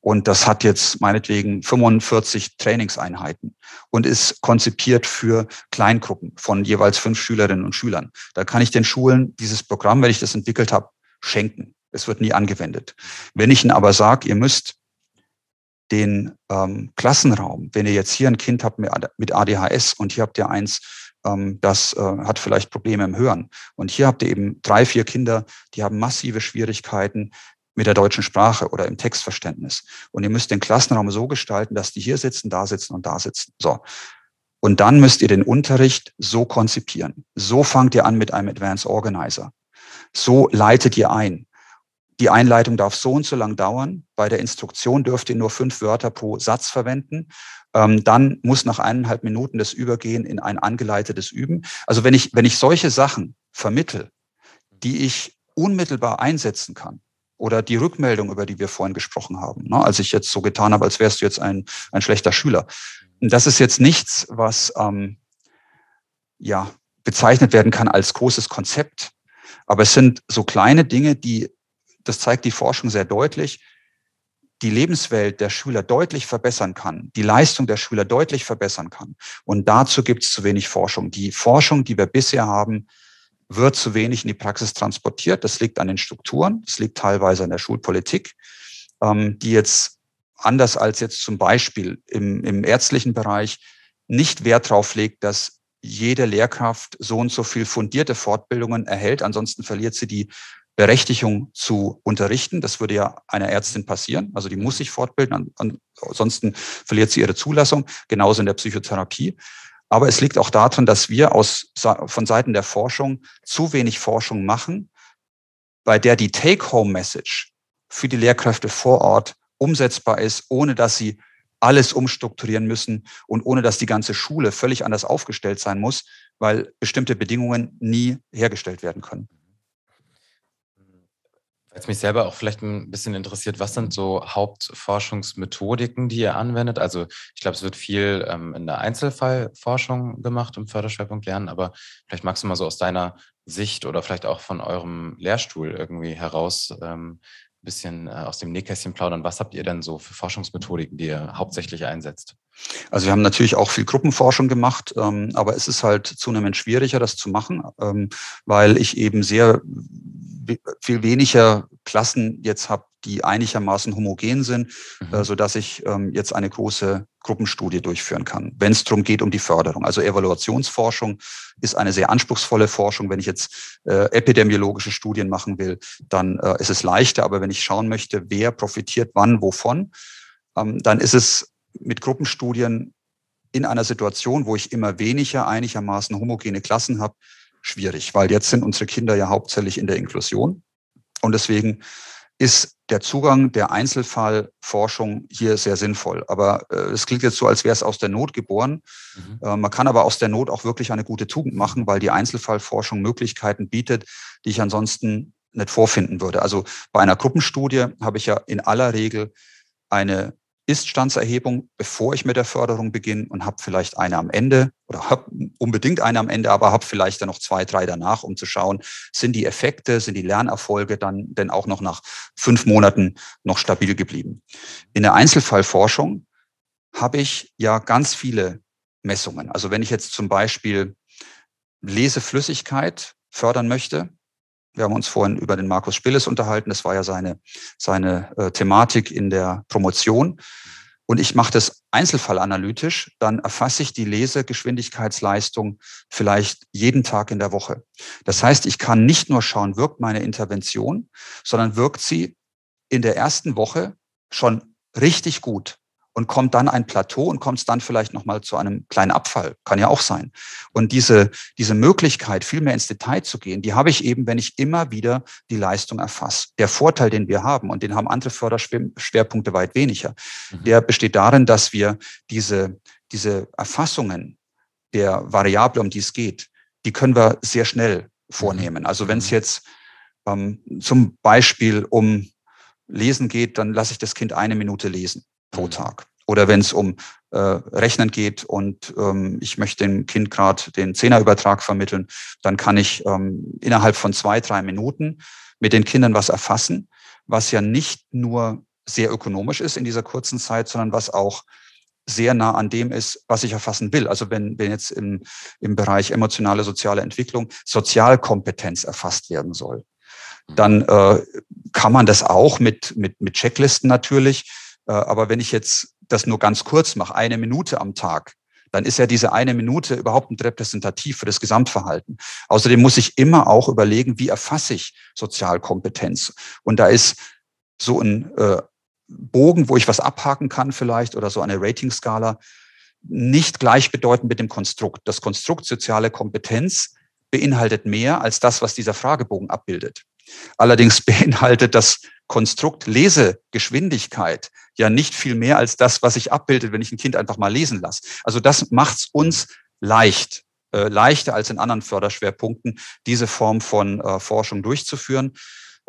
und das hat jetzt meinetwegen 45 Trainingseinheiten und ist konzipiert für Kleingruppen von jeweils fünf Schülerinnen und Schülern, da kann ich den Schulen dieses Programm, wenn ich das entwickelt habe, schenken. Es wird nie angewendet. Wenn ich ihnen aber sage, ihr müsst den ähm, Klassenraum, wenn ihr jetzt hier ein Kind habt mit ADHS und hier habt ihr eins, ähm, das äh, hat vielleicht Probleme im Hören. Und hier habt ihr eben drei, vier Kinder, die haben massive Schwierigkeiten mit der deutschen Sprache oder im Textverständnis. Und ihr müsst den Klassenraum so gestalten, dass die hier sitzen, da sitzen und da sitzen. So. Und dann müsst ihr den Unterricht so konzipieren. So fangt ihr an mit einem Advanced Organizer. So leitet ihr ein die Einleitung darf so und so lang dauern. Bei der Instruktion dürft ihr nur fünf Wörter pro Satz verwenden. Ähm, dann muss nach eineinhalb Minuten das übergehen in ein angeleitetes Üben. Also wenn ich, wenn ich solche Sachen vermittel, die ich unmittelbar einsetzen kann, oder die Rückmeldung, über die wir vorhin gesprochen haben, ne, als ich jetzt so getan habe, als wärst du jetzt ein, ein schlechter Schüler. Das ist jetzt nichts, was ähm, ja, bezeichnet werden kann als großes Konzept. Aber es sind so kleine Dinge, die das zeigt die Forschung sehr deutlich, die Lebenswelt der Schüler deutlich verbessern kann, die Leistung der Schüler deutlich verbessern kann. Und dazu gibt es zu wenig Forschung. Die Forschung, die wir bisher haben, wird zu wenig in die Praxis transportiert. Das liegt an den Strukturen, das liegt teilweise an der Schulpolitik, ähm, die jetzt anders als jetzt zum Beispiel im, im ärztlichen Bereich nicht Wert darauf legt, dass jede Lehrkraft so und so viel fundierte Fortbildungen erhält. Ansonsten verliert sie die Berechtigung zu unterrichten. Das würde ja einer Ärztin passieren. Also die muss sich fortbilden, ansonsten verliert sie ihre Zulassung, genauso in der Psychotherapie. Aber es liegt auch daran, dass wir aus, von Seiten der Forschung zu wenig Forschung machen, bei der die Take-Home-Message für die Lehrkräfte vor Ort umsetzbar ist, ohne dass sie alles umstrukturieren müssen und ohne dass die ganze Schule völlig anders aufgestellt sein muss, weil bestimmte Bedingungen nie hergestellt werden können Jetzt mich selber auch vielleicht ein bisschen interessiert, was sind so Hauptforschungsmethodiken, die ihr anwendet? Also ich glaube, es wird viel ähm, in der Einzelfallforschung gemacht im Förderschwerpunkt Lernen, aber vielleicht magst du mal so aus deiner Sicht oder vielleicht auch von eurem Lehrstuhl irgendwie heraus ähm, ein bisschen äh, aus dem Nähkästchen plaudern. Was habt ihr denn so für Forschungsmethodiken, die ihr hauptsächlich einsetzt? Also wir haben natürlich auch viel Gruppenforschung gemacht, ähm, aber es ist halt zunehmend schwieriger, das zu machen, ähm, weil ich eben sehr viel weniger Klassen jetzt habe, die einigermaßen homogen sind, mhm. äh, sodass ich ähm, jetzt eine große Gruppenstudie durchführen kann, wenn es darum geht, um die Förderung. Also Evaluationsforschung ist eine sehr anspruchsvolle Forschung. Wenn ich jetzt äh, epidemiologische Studien machen will, dann äh, ist es leichter. Aber wenn ich schauen möchte, wer profitiert wann, wovon, ähm, dann ist es mit Gruppenstudien in einer Situation, wo ich immer weniger einigermaßen homogene Klassen habe, schwierig, weil jetzt sind unsere Kinder ja hauptsächlich in der Inklusion. Und deswegen ist der Zugang der Einzelfallforschung hier sehr sinnvoll. Aber äh, es klingt jetzt so, als wäre es aus der Not geboren. Mhm. Äh, man kann aber aus der Not auch wirklich eine gute Tugend machen, weil die Einzelfallforschung Möglichkeiten bietet, die ich ansonsten nicht vorfinden würde. Also bei einer Gruppenstudie habe ich ja in aller Regel eine ist-Standserhebung, bevor ich mit der Förderung beginne und habe vielleicht eine am Ende oder habe unbedingt eine am Ende, aber habe vielleicht dann noch zwei, drei danach, um zu schauen, sind die Effekte, sind die Lernerfolge dann denn auch noch nach fünf Monaten noch stabil geblieben. In der Einzelfallforschung habe ich ja ganz viele Messungen. Also wenn ich jetzt zum Beispiel Leseflüssigkeit fördern möchte, wir haben uns vorhin über den Markus Spilles unterhalten. Das war ja seine, seine äh, Thematik in der Promotion. Und ich mache das einzelfallanalytisch, dann erfasse ich die Lesegeschwindigkeitsleistung vielleicht jeden Tag in der Woche. Das heißt, ich kann nicht nur schauen, wirkt meine Intervention, sondern wirkt sie in der ersten Woche schon richtig gut und kommt dann ein Plateau und kommt es dann vielleicht nochmal zu einem kleinen Abfall. Kann ja auch sein. Und diese, diese Möglichkeit, viel mehr ins Detail zu gehen, die habe ich eben, wenn ich immer wieder die Leistung erfasse. Der Vorteil, den wir haben, und den haben andere Förderschwerpunkte weit weniger, mhm. der besteht darin, dass wir diese, diese Erfassungen der Variable, um die es geht, die können wir sehr schnell vornehmen. Also wenn es mhm. jetzt ähm, zum Beispiel um Lesen geht, dann lasse ich das Kind eine Minute lesen pro. Tag. Oder wenn es um äh, Rechnen geht und ähm, ich möchte dem Kind gerade den Zehnerübertrag vermitteln, dann kann ich ähm, innerhalb von zwei, drei Minuten mit den Kindern was erfassen, was ja nicht nur sehr ökonomisch ist in dieser kurzen Zeit, sondern was auch sehr nah an dem ist, was ich erfassen will. Also wenn, wenn jetzt im, im Bereich emotionale soziale Entwicklung Sozialkompetenz erfasst werden soll, mhm. dann äh, kann man das auch mit, mit, mit Checklisten natürlich aber wenn ich jetzt das nur ganz kurz mache, eine Minute am Tag, dann ist ja diese eine Minute überhaupt nicht repräsentativ für das Gesamtverhalten. Außerdem muss ich immer auch überlegen, wie erfasse ich Sozialkompetenz. Und da ist so ein äh, Bogen, wo ich was abhaken kann vielleicht oder so eine Ratingskala, nicht gleichbedeutend mit dem Konstrukt. Das Konstrukt soziale Kompetenz beinhaltet mehr als das, was dieser Fragebogen abbildet. Allerdings [laughs] beinhaltet das Konstrukt Lesegeschwindigkeit ja nicht viel mehr als das, was sich abbildet, wenn ich ein Kind einfach mal lesen lasse. Also das macht es uns leicht, äh, leichter als in anderen Förderschwerpunkten, diese Form von äh, Forschung durchzuführen.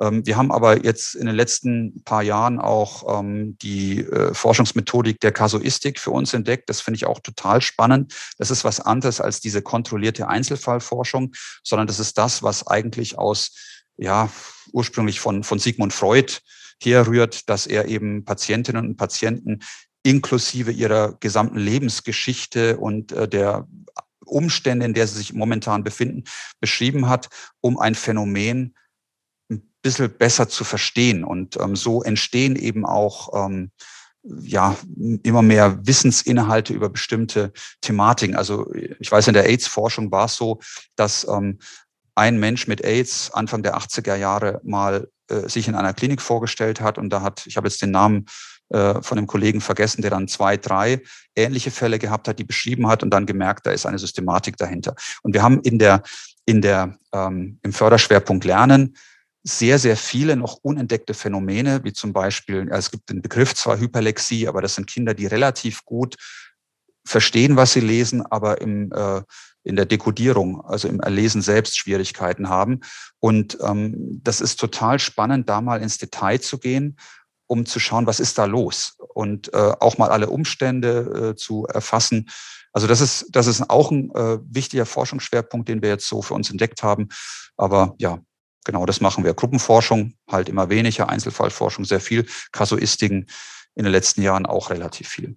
Ähm, wir haben aber jetzt in den letzten paar Jahren auch ähm, die äh, Forschungsmethodik der Kasuistik für uns entdeckt. Das finde ich auch total spannend. Das ist was anderes als diese kontrollierte Einzelfallforschung, sondern das ist das, was eigentlich aus ja, ursprünglich von, von Sigmund Freud herrührt, dass er eben Patientinnen und Patienten inklusive ihrer gesamten Lebensgeschichte und äh, der Umstände, in der sie sich momentan befinden, beschrieben hat, um ein Phänomen ein bisschen besser zu verstehen. Und ähm, so entstehen eben auch ähm, ja, immer mehr Wissensinhalte über bestimmte Thematiken. Also ich weiß, in der AIDS-Forschung war es so, dass ähm, ein Mensch mit AIDS Anfang der 80er Jahre mal äh, sich in einer Klinik vorgestellt hat und da hat, ich habe jetzt den Namen äh, von einem Kollegen vergessen, der dann zwei, drei ähnliche Fälle gehabt hat, die beschrieben hat und dann gemerkt, da ist eine Systematik dahinter. Und wir haben in der, in der, ähm, im Förderschwerpunkt Lernen sehr, sehr viele noch unentdeckte Phänomene, wie zum Beispiel, es gibt den Begriff zwar Hyperlexie, aber das sind Kinder, die relativ gut verstehen, was sie lesen, aber im, äh, in der Dekodierung, also im Erlesen selbst Schwierigkeiten haben. Und ähm, das ist total spannend, da mal ins Detail zu gehen, um zu schauen, was ist da los und äh, auch mal alle Umstände äh, zu erfassen. Also das ist, das ist auch ein äh, wichtiger Forschungsschwerpunkt, den wir jetzt so für uns entdeckt haben. Aber ja, genau das machen wir. Gruppenforschung halt immer weniger, Einzelfallforschung sehr viel, Kasuistiken in den letzten Jahren auch relativ viel.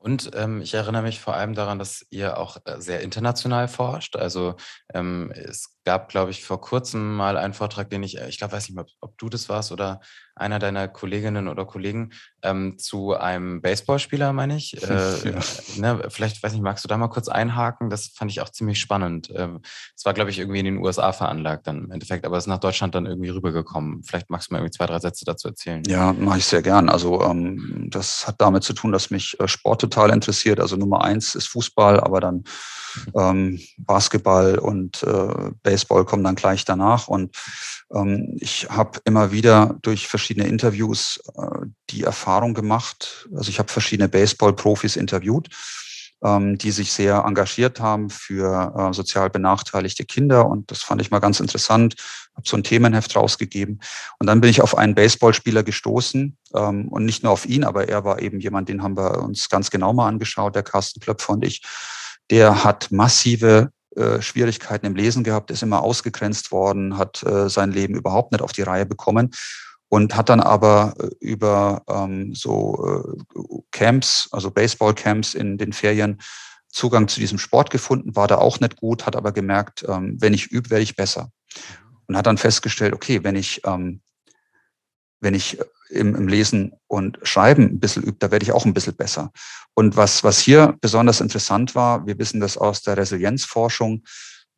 Und ähm, ich erinnere mich vor allem daran, dass ihr auch äh, sehr international forscht. Also ähm, es gab, glaube ich, vor kurzem mal einen Vortrag, den ich, äh, ich glaube, weiß nicht mehr, ob, ob du das warst oder einer deiner Kolleginnen oder Kollegen, ähm, zu einem Baseballspieler, meine ich. [laughs] Äh, ja. ne, vielleicht, weiß nicht, magst du da mal kurz einhaken? Das fand ich auch ziemlich spannend. Ähm, es war, glaube ich, irgendwie in den USA veranlagt dann im Endeffekt, aber es ist nach Deutschland dann irgendwie rübergekommen. Vielleicht magst du mal irgendwie zwei, drei Sätze dazu erzählen. Ja, mache ich sehr gern. Also ähm, das hat damit zu tun, dass mich äh, Sport total interessiert. Also Nummer eins ist Fußball, aber dann ähm, Basketball und äh, Baseball kommen dann gleich danach. Und ähm, ich habe immer wieder durch verschiedene Interviews äh, die Erfahrung gemacht. Also ich habe verschiedene Baseball-Profis interviewt die sich sehr engagiert haben für äh, sozial benachteiligte Kinder. Und das fand ich mal ganz interessant. Habe so ein Themenheft rausgegeben. Und dann bin ich auf einen Baseballspieler gestoßen. Ähm, und nicht nur auf ihn, aber er war eben jemand, den haben wir uns ganz genau mal angeschaut, der Carsten Klöpfer und ich. Der hat massive äh, Schwierigkeiten im Lesen gehabt, ist immer ausgegrenzt worden, hat äh, sein Leben überhaupt nicht auf die Reihe bekommen und hat dann aber äh, über ähm, so äh, Camps, also Baseball-Camps in den Ferien Zugang zu diesem Sport gefunden, war da auch nicht gut, hat aber gemerkt, ähm, wenn ich übe, werde ich besser. Und hat dann festgestellt, okay, wenn ich, ähm, wenn ich im, im Lesen und Schreiben ein bisschen übe, da werde ich auch ein bisschen besser. Und was, was hier besonders interessant war, wir wissen das aus der Resilienzforschung,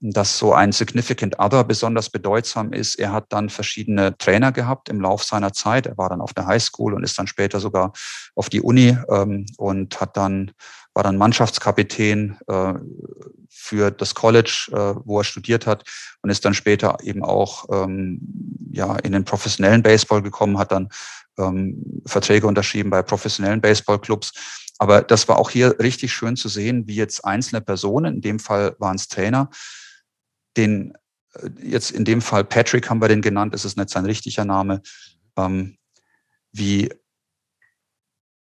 dass so ein Significant Other besonders bedeutsam ist. Er hat dann verschiedene Trainer gehabt im Lauf seiner Zeit. Er war dann auf der Highschool und ist dann später sogar auf die Uni ähm, und hat dann, war dann Mannschaftskapitän äh, für das College, äh, wo er studiert hat und ist dann später eben auch ähm, ja, in den professionellen Baseball gekommen, hat dann ähm, Verträge unterschrieben bei professionellen Baseballclubs. Aber das war auch hier richtig schön zu sehen, wie jetzt einzelne Personen, in dem Fall waren es Trainer, den, äh, jetzt in dem Fall Patrick haben wir den genannt, das ist nicht sein richtiger Name, ähm, wie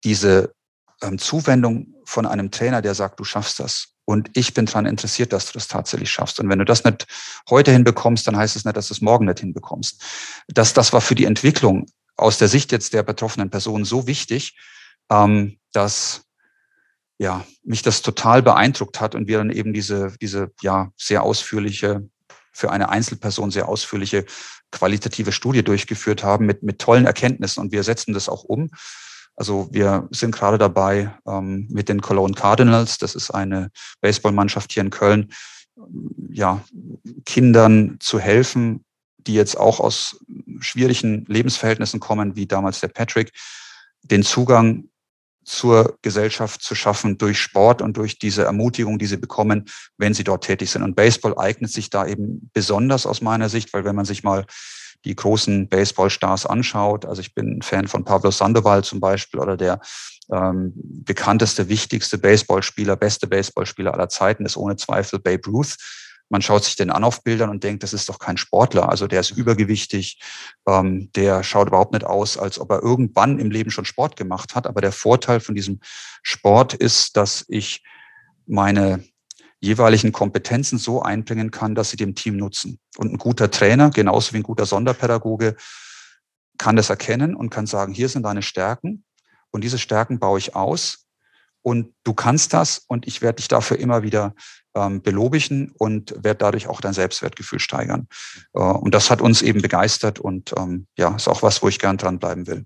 diese ähm, Zuwendung von einem Trainer, der sagt, du schaffst das. Und ich bin daran interessiert, dass du das tatsächlich schaffst. Und wenn du das nicht heute hinbekommst, dann heißt es nicht, dass du es morgen nicht hinbekommst. Das, das war für die Entwicklung aus der Sicht jetzt der betroffenen Person so wichtig, ähm, dass ja, mich das total beeindruckt hat und wir dann eben diese, diese ja, sehr ausführliche, für eine Einzelperson sehr ausführliche qualitative Studie durchgeführt haben mit, mit tollen Erkenntnissen und wir setzen das auch um. Also wir sind gerade dabei ähm, mit den Cologne Cardinals, das ist eine Baseballmannschaft hier in Köln, ja, Kindern zu helfen, die jetzt auch aus schwierigen Lebensverhältnissen kommen, wie damals der Patrick, den Zugang zur Gesellschaft zu schaffen durch Sport und durch diese Ermutigung, die sie bekommen, wenn sie dort tätig sind. Und Baseball eignet sich da eben besonders aus meiner Sicht, weil wenn man sich mal die großen Baseballstars anschaut, also ich bin Fan von Pablo Sandoval zum Beispiel oder der ähm, bekannteste, wichtigste Baseballspieler, beste Baseballspieler aller Zeiten ist ohne Zweifel Babe Ruth. Man schaut sich den an auf Bildern und denkt, das ist doch kein Sportler. Also der ist übergewichtig, ähm, der schaut überhaupt nicht aus, als ob er irgendwann im Leben schon Sport gemacht hat. Aber der Vorteil von diesem Sport ist, dass ich meine jeweiligen Kompetenzen so einbringen kann, dass sie dem Team nutzen. Und ein guter Trainer, genauso wie ein guter Sonderpädagoge, kann das erkennen und kann sagen, hier sind deine Stärken und diese Stärken baue ich aus und du kannst das und ich werde dich dafür immer wieder ähm, belobigen und werde dadurch auch dein Selbstwertgefühl steigern. Äh, und das hat uns eben begeistert und ähm, ja, ist auch was, wo ich gern dranbleiben will.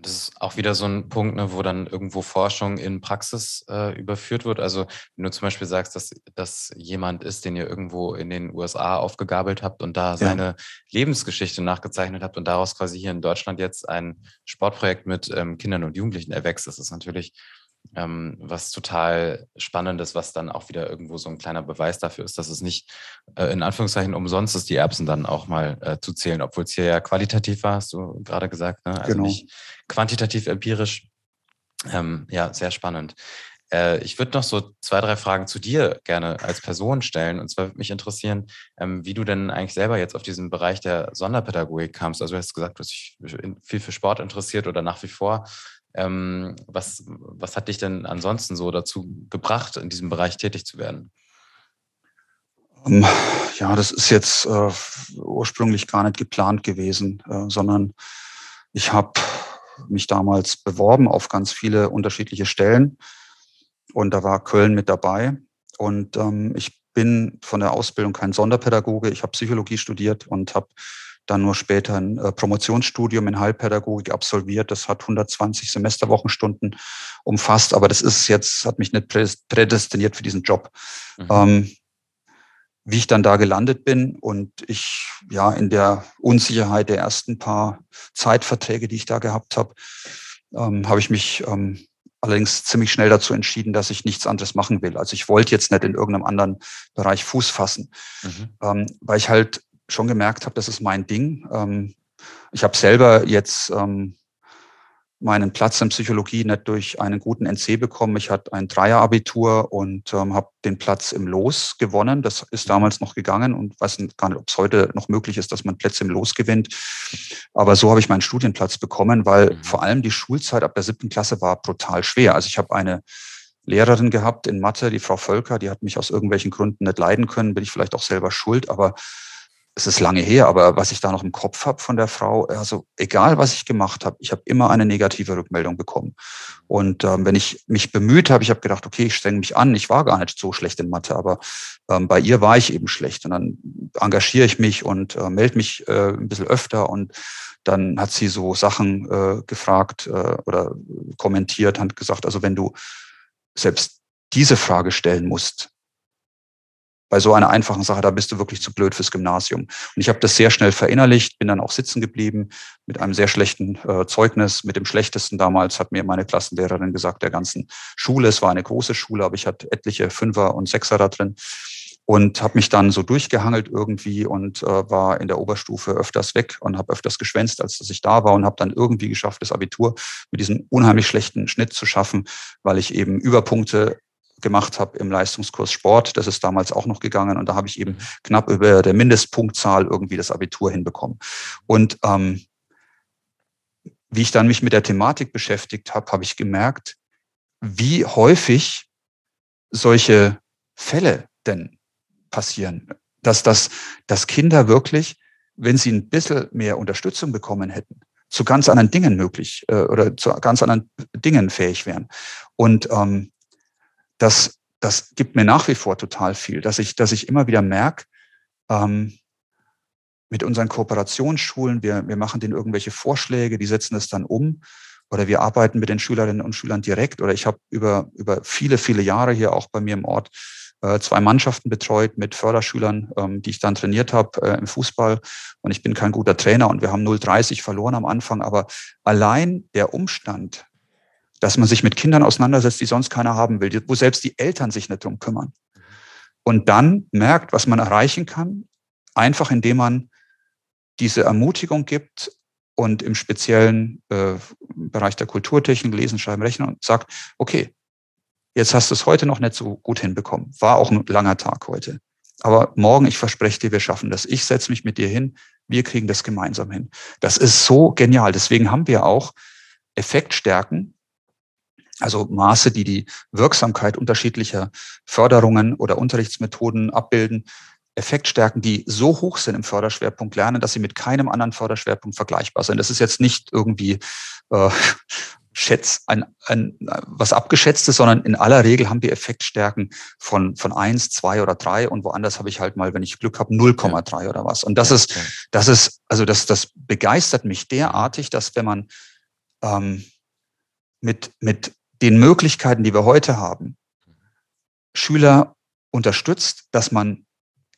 Das ist auch wieder so ein Punkt, ne, wo dann irgendwo Forschung in Praxis äh, überführt wird. Also wenn du zum Beispiel sagst, dass das jemand ist, den ihr irgendwo in den USA aufgegabelt habt und da seine ja. Lebensgeschichte nachgezeichnet habt und daraus quasi hier in Deutschland jetzt ein Sportprojekt mit ähm, Kindern und Jugendlichen erwächst, das ist natürlich ähm, was total Spannendes, was dann auch wieder irgendwo so ein kleiner Beweis dafür ist, dass es nicht äh, in Anführungszeichen umsonst ist, die Erbsen dann auch mal äh, zu zählen, obwohl es hier ja qualitativ war, hast du gerade gesagt, ne? also genau. nicht quantitativ empirisch. Ähm, ja, sehr spannend. Äh, ich würde noch so zwei, drei Fragen zu dir gerne als Person stellen. Und zwar würde mich interessieren, ähm, wie du denn eigentlich selber jetzt auf diesen Bereich der Sonderpädagogik kamst. Also du hast gesagt, du hast dich viel für Sport interessiert oder nach wie vor. Ähm, was, was hat dich denn ansonsten so dazu gebracht, in diesem Bereich tätig zu werden? Ähm, ja, das ist jetzt äh, ursprünglich gar nicht geplant gewesen, äh, sondern ich habe mich damals beworben auf ganz viele unterschiedliche Stellen und da war Köln mit dabei. Und ähm, ich bin von der Ausbildung kein Sonderpädagoge. Ich habe Psychologie studiert und habe dann nur später ein äh, Promotionsstudium in Heilpädagogik absolviert. Das hat 120 Semesterwochenstunden umfasst, aber das ist jetzt, hat mich nicht prädestiniert für diesen Job. Mhm. Ähm, wie ich dann da gelandet bin und ich ja in der Unsicherheit der ersten paar Zeitverträge, die ich da gehabt habe, ähm, habe ich mich ähm, allerdings ziemlich schnell dazu entschieden, dass ich nichts anderes machen will. Also ich wollte jetzt nicht in irgendeinem anderen Bereich Fuß fassen, mhm. ähm, weil ich halt schon gemerkt habe, das ist mein Ding. Ähm, ich habe selber jetzt ähm, meinen Platz in Psychologie nicht durch einen guten NC bekommen. Ich hatte ein Dreierabitur und ähm, habe den Platz im Los gewonnen. Das ist damals noch gegangen und weiß gar nicht, ob es heute noch möglich ist, dass man Plätze im Los gewinnt. Aber so habe ich meinen Studienplatz bekommen, weil mhm. vor allem die Schulzeit ab der siebten Klasse war brutal schwer. Also ich habe eine Lehrerin gehabt in Mathe, die Frau Völker, die hat mich aus irgendwelchen Gründen nicht leiden können, bin ich vielleicht auch selber schuld, aber es ist lange her, aber was ich da noch im Kopf habe von der Frau, also egal was ich gemacht habe, ich habe immer eine negative Rückmeldung bekommen. Und ähm, wenn ich mich bemüht habe, ich habe gedacht, okay, ich strenge mich an, ich war gar nicht so schlecht in Mathe, aber ähm, bei ihr war ich eben schlecht. Und dann engagiere ich mich und äh, melde mich äh, ein bisschen öfter und dann hat sie so Sachen äh, gefragt äh, oder kommentiert, hat gesagt, also wenn du selbst diese Frage stellen musst, bei so einer einfachen Sache, da bist du wirklich zu blöd fürs Gymnasium. Und ich habe das sehr schnell verinnerlicht, bin dann auch sitzen geblieben mit einem sehr schlechten äh, Zeugnis, mit dem schlechtesten damals, hat mir meine Klassenlehrerin gesagt, der ganzen Schule. Es war eine große Schule, aber ich hatte etliche Fünfer und Sechser da drin und habe mich dann so durchgehangelt irgendwie und äh, war in der Oberstufe öfters weg und habe öfters geschwänzt, als dass ich da war und habe dann irgendwie geschafft, das Abitur mit diesem unheimlich schlechten Schnitt zu schaffen, weil ich eben Überpunkte gemacht habe im Leistungskurs Sport. Das ist damals auch noch gegangen und da habe ich eben mhm. knapp über der Mindestpunktzahl irgendwie das Abitur hinbekommen. Und ähm, wie ich dann mich mit der Thematik beschäftigt habe, habe ich gemerkt, wie häufig solche Fälle denn passieren. Dass, dass, dass Kinder wirklich, wenn sie ein bisschen mehr Unterstützung bekommen hätten, zu ganz anderen Dingen möglich äh, oder zu ganz anderen Dingen fähig wären. Und ähm, das, das gibt mir nach wie vor total viel, dass ich, dass ich immer wieder merke, ähm, mit unseren Kooperationsschulen, wir, wir machen denen irgendwelche Vorschläge, die setzen es dann um oder wir arbeiten mit den Schülerinnen und Schülern direkt oder ich habe über, über viele, viele Jahre hier auch bei mir im Ort äh, zwei Mannschaften betreut mit Förderschülern, ähm, die ich dann trainiert habe äh, im Fußball und ich bin kein guter Trainer und wir haben 0,30 verloren am Anfang, aber allein der Umstand, dass man sich mit Kindern auseinandersetzt, die sonst keiner haben will, wo selbst die Eltern sich nicht drum kümmern. Und dann merkt, was man erreichen kann, einfach indem man diese Ermutigung gibt und im speziellen äh, Bereich der Kulturtechnik, Lesen, Schreiben, Rechnen und sagt, okay, jetzt hast du es heute noch nicht so gut hinbekommen. War auch ein langer Tag heute. Aber morgen, ich verspreche dir, wir schaffen das. Ich setze mich mit dir hin. Wir kriegen das gemeinsam hin. Das ist so genial. Deswegen haben wir auch Effektstärken, also Maße, die die Wirksamkeit unterschiedlicher Förderungen oder Unterrichtsmethoden abbilden, Effektstärken, die so hoch sind im Förderschwerpunkt Lernen, dass sie mit keinem anderen Förderschwerpunkt vergleichbar sind. Das ist jetzt nicht irgendwie äh, [laughs] schätz, ein, ein, was abgeschätztes, sondern in aller Regel haben wir Effektstärken von, von eins, zwei oder drei und woanders habe ich halt mal, wenn ich Glück habe, 0,3 ja. oder was. Und das ja, ist, das ist, also das, das begeistert mich derartig, dass wenn man ähm, mit, mit den Möglichkeiten, die wir heute haben, Schüler unterstützt, dass man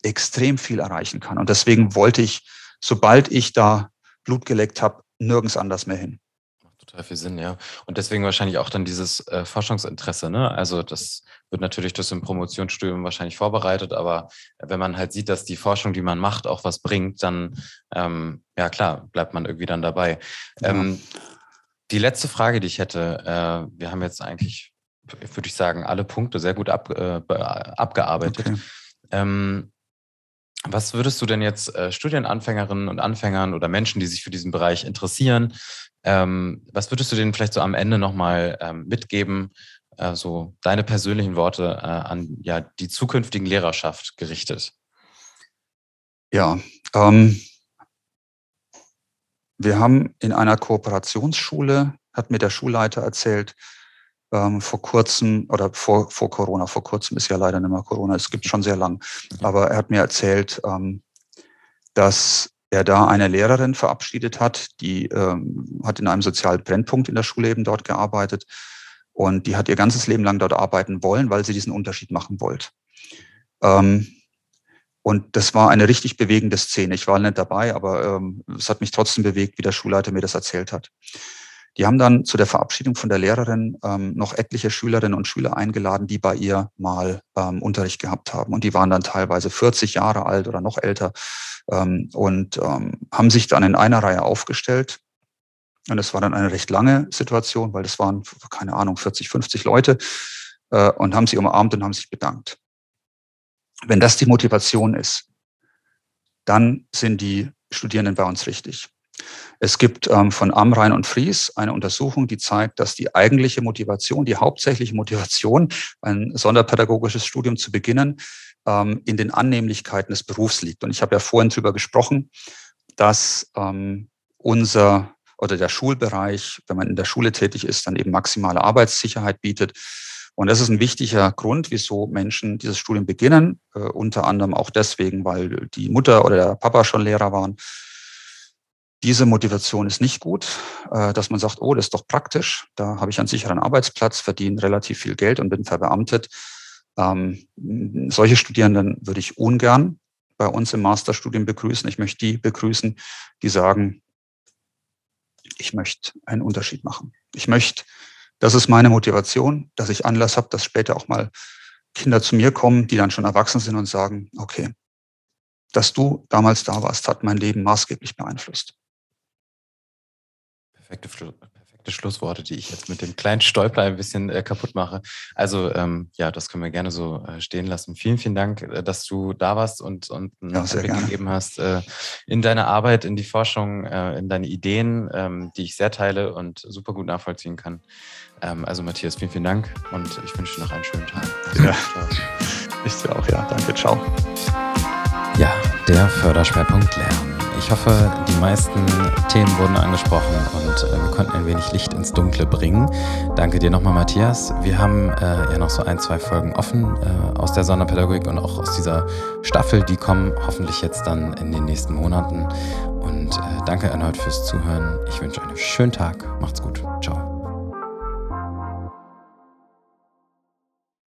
extrem viel erreichen kann. Und deswegen wollte ich, sobald ich da Blut geleckt habe, nirgends anders mehr hin. Macht total viel Sinn, ja. Und deswegen wahrscheinlich auch dann dieses äh, Forschungsinteresse. Ne? Also das wird natürlich durch ein Promotionsstudium wahrscheinlich vorbereitet, aber wenn man halt sieht, dass die Forschung, die man macht, auch was bringt, dann ähm, ja klar, bleibt man irgendwie dann dabei. Ja. Ähm, die letzte Frage, die ich hätte, äh, wir haben jetzt eigentlich würde ich sagen, alle Punkte sehr gut ab, äh, abgearbeitet. Okay. Ähm, was würdest du denn jetzt äh, Studienanfängerinnen und Anfängern oder Menschen, die sich für diesen Bereich interessieren, ähm, was würdest du denen vielleicht so am Ende nochmal ähm, mitgeben, äh, so deine persönlichen Worte äh, an ja, die zukünftigen Lehrerschaft gerichtet? Ja, ähm, wir haben in einer Kooperationsschule, hat mir der Schulleiter erzählt, ähm, vor kurzem oder vor, vor Corona, vor kurzem ist ja leider nicht mehr Corona, es gibt schon sehr lang, aber er hat mir erzählt, ähm, dass er da eine Lehrerin verabschiedet hat, die ähm, hat in einem sozialen Brennpunkt in der Schule eben dort gearbeitet und die hat ihr ganzes Leben lang dort arbeiten wollen, weil sie diesen Unterschied machen wollte. Ähm, und das war eine richtig bewegende Szene. Ich war nicht dabei, aber ähm, es hat mich trotzdem bewegt, wie der Schulleiter mir das erzählt hat. Die haben dann zu der Verabschiedung von der Lehrerin ähm, noch etliche Schülerinnen und Schüler eingeladen, die bei ihr mal ähm, Unterricht gehabt haben. Und die waren dann teilweise 40 Jahre alt oder noch älter ähm, und ähm, haben sich dann in einer Reihe aufgestellt. Und es war dann eine recht lange Situation, weil das waren, keine Ahnung, 40, 50 Leute äh, und haben sie umarmt und haben sich bedankt. Wenn das die Motivation ist, dann sind die Studierenden bei uns richtig. Es gibt ähm, von Amrein und Fries eine Untersuchung, die zeigt, dass die eigentliche Motivation, die hauptsächliche Motivation, ein sonderpädagogisches Studium zu beginnen, ähm, in den Annehmlichkeiten des Berufs liegt. Und ich habe ja vorhin darüber gesprochen, dass ähm, unser oder der Schulbereich, wenn man in der Schule tätig ist, dann eben maximale Arbeitssicherheit bietet. Und das ist ein wichtiger Grund, wieso Menschen dieses Studium beginnen. Äh, unter anderem auch deswegen, weil die Mutter oder der Papa schon Lehrer waren diese Motivation ist nicht gut, äh, dass man sagt, oh, das ist doch praktisch, da habe ich einen sicheren Arbeitsplatz, verdiene relativ viel Geld und bin verbeamtet. Ähm, solche Studierenden würde ich ungern bei uns im Masterstudium begrüßen. Ich möchte die begrüßen, die sagen, ich möchte einen Unterschied machen. Ich möchte, das ist meine Motivation, dass ich Anlass habe, dass später auch mal Kinder zu mir kommen, die dann schon erwachsen sind und sagen, okay, dass du damals da warst, hat mein Leben maßgeblich beeinflusst. Perfekte, perfekte Schlussworte, die ich jetzt mit dem kleinen Stolper ein bisschen äh, kaputt mache. Also ähm, ja, das können wir gerne so äh, stehen lassen. Vielen, vielen Dank, äh, dass du da warst und, und einen ja, Einblick gegeben hast äh, in deine Arbeit, in die Forschung, äh, in deine Ideen, ähm, die ich sehr teile und super gut nachvollziehen kann. Ähm, also Matthias, vielen, vielen Dank und ich wünsche dir noch einen schönen Tag. Ja. Ich dir auch, ja. Danke, ciao. Ja, der Förderschwerpunkt Lernen. Ich hoffe, die meisten Themen wurden angesprochen und äh, wir konnten ein wenig Licht ins Dunkle bringen. Danke dir nochmal, Matthias. Wir haben äh, ja noch so ein, zwei Folgen offen äh, aus der Sonderpädagogik und auch aus dieser Staffel. Die kommen hoffentlich jetzt dann in den nächsten Monaten. Und äh, danke erneut fürs Zuhören. Ich wünsche einen schönen Tag. Macht's gut. Ciao.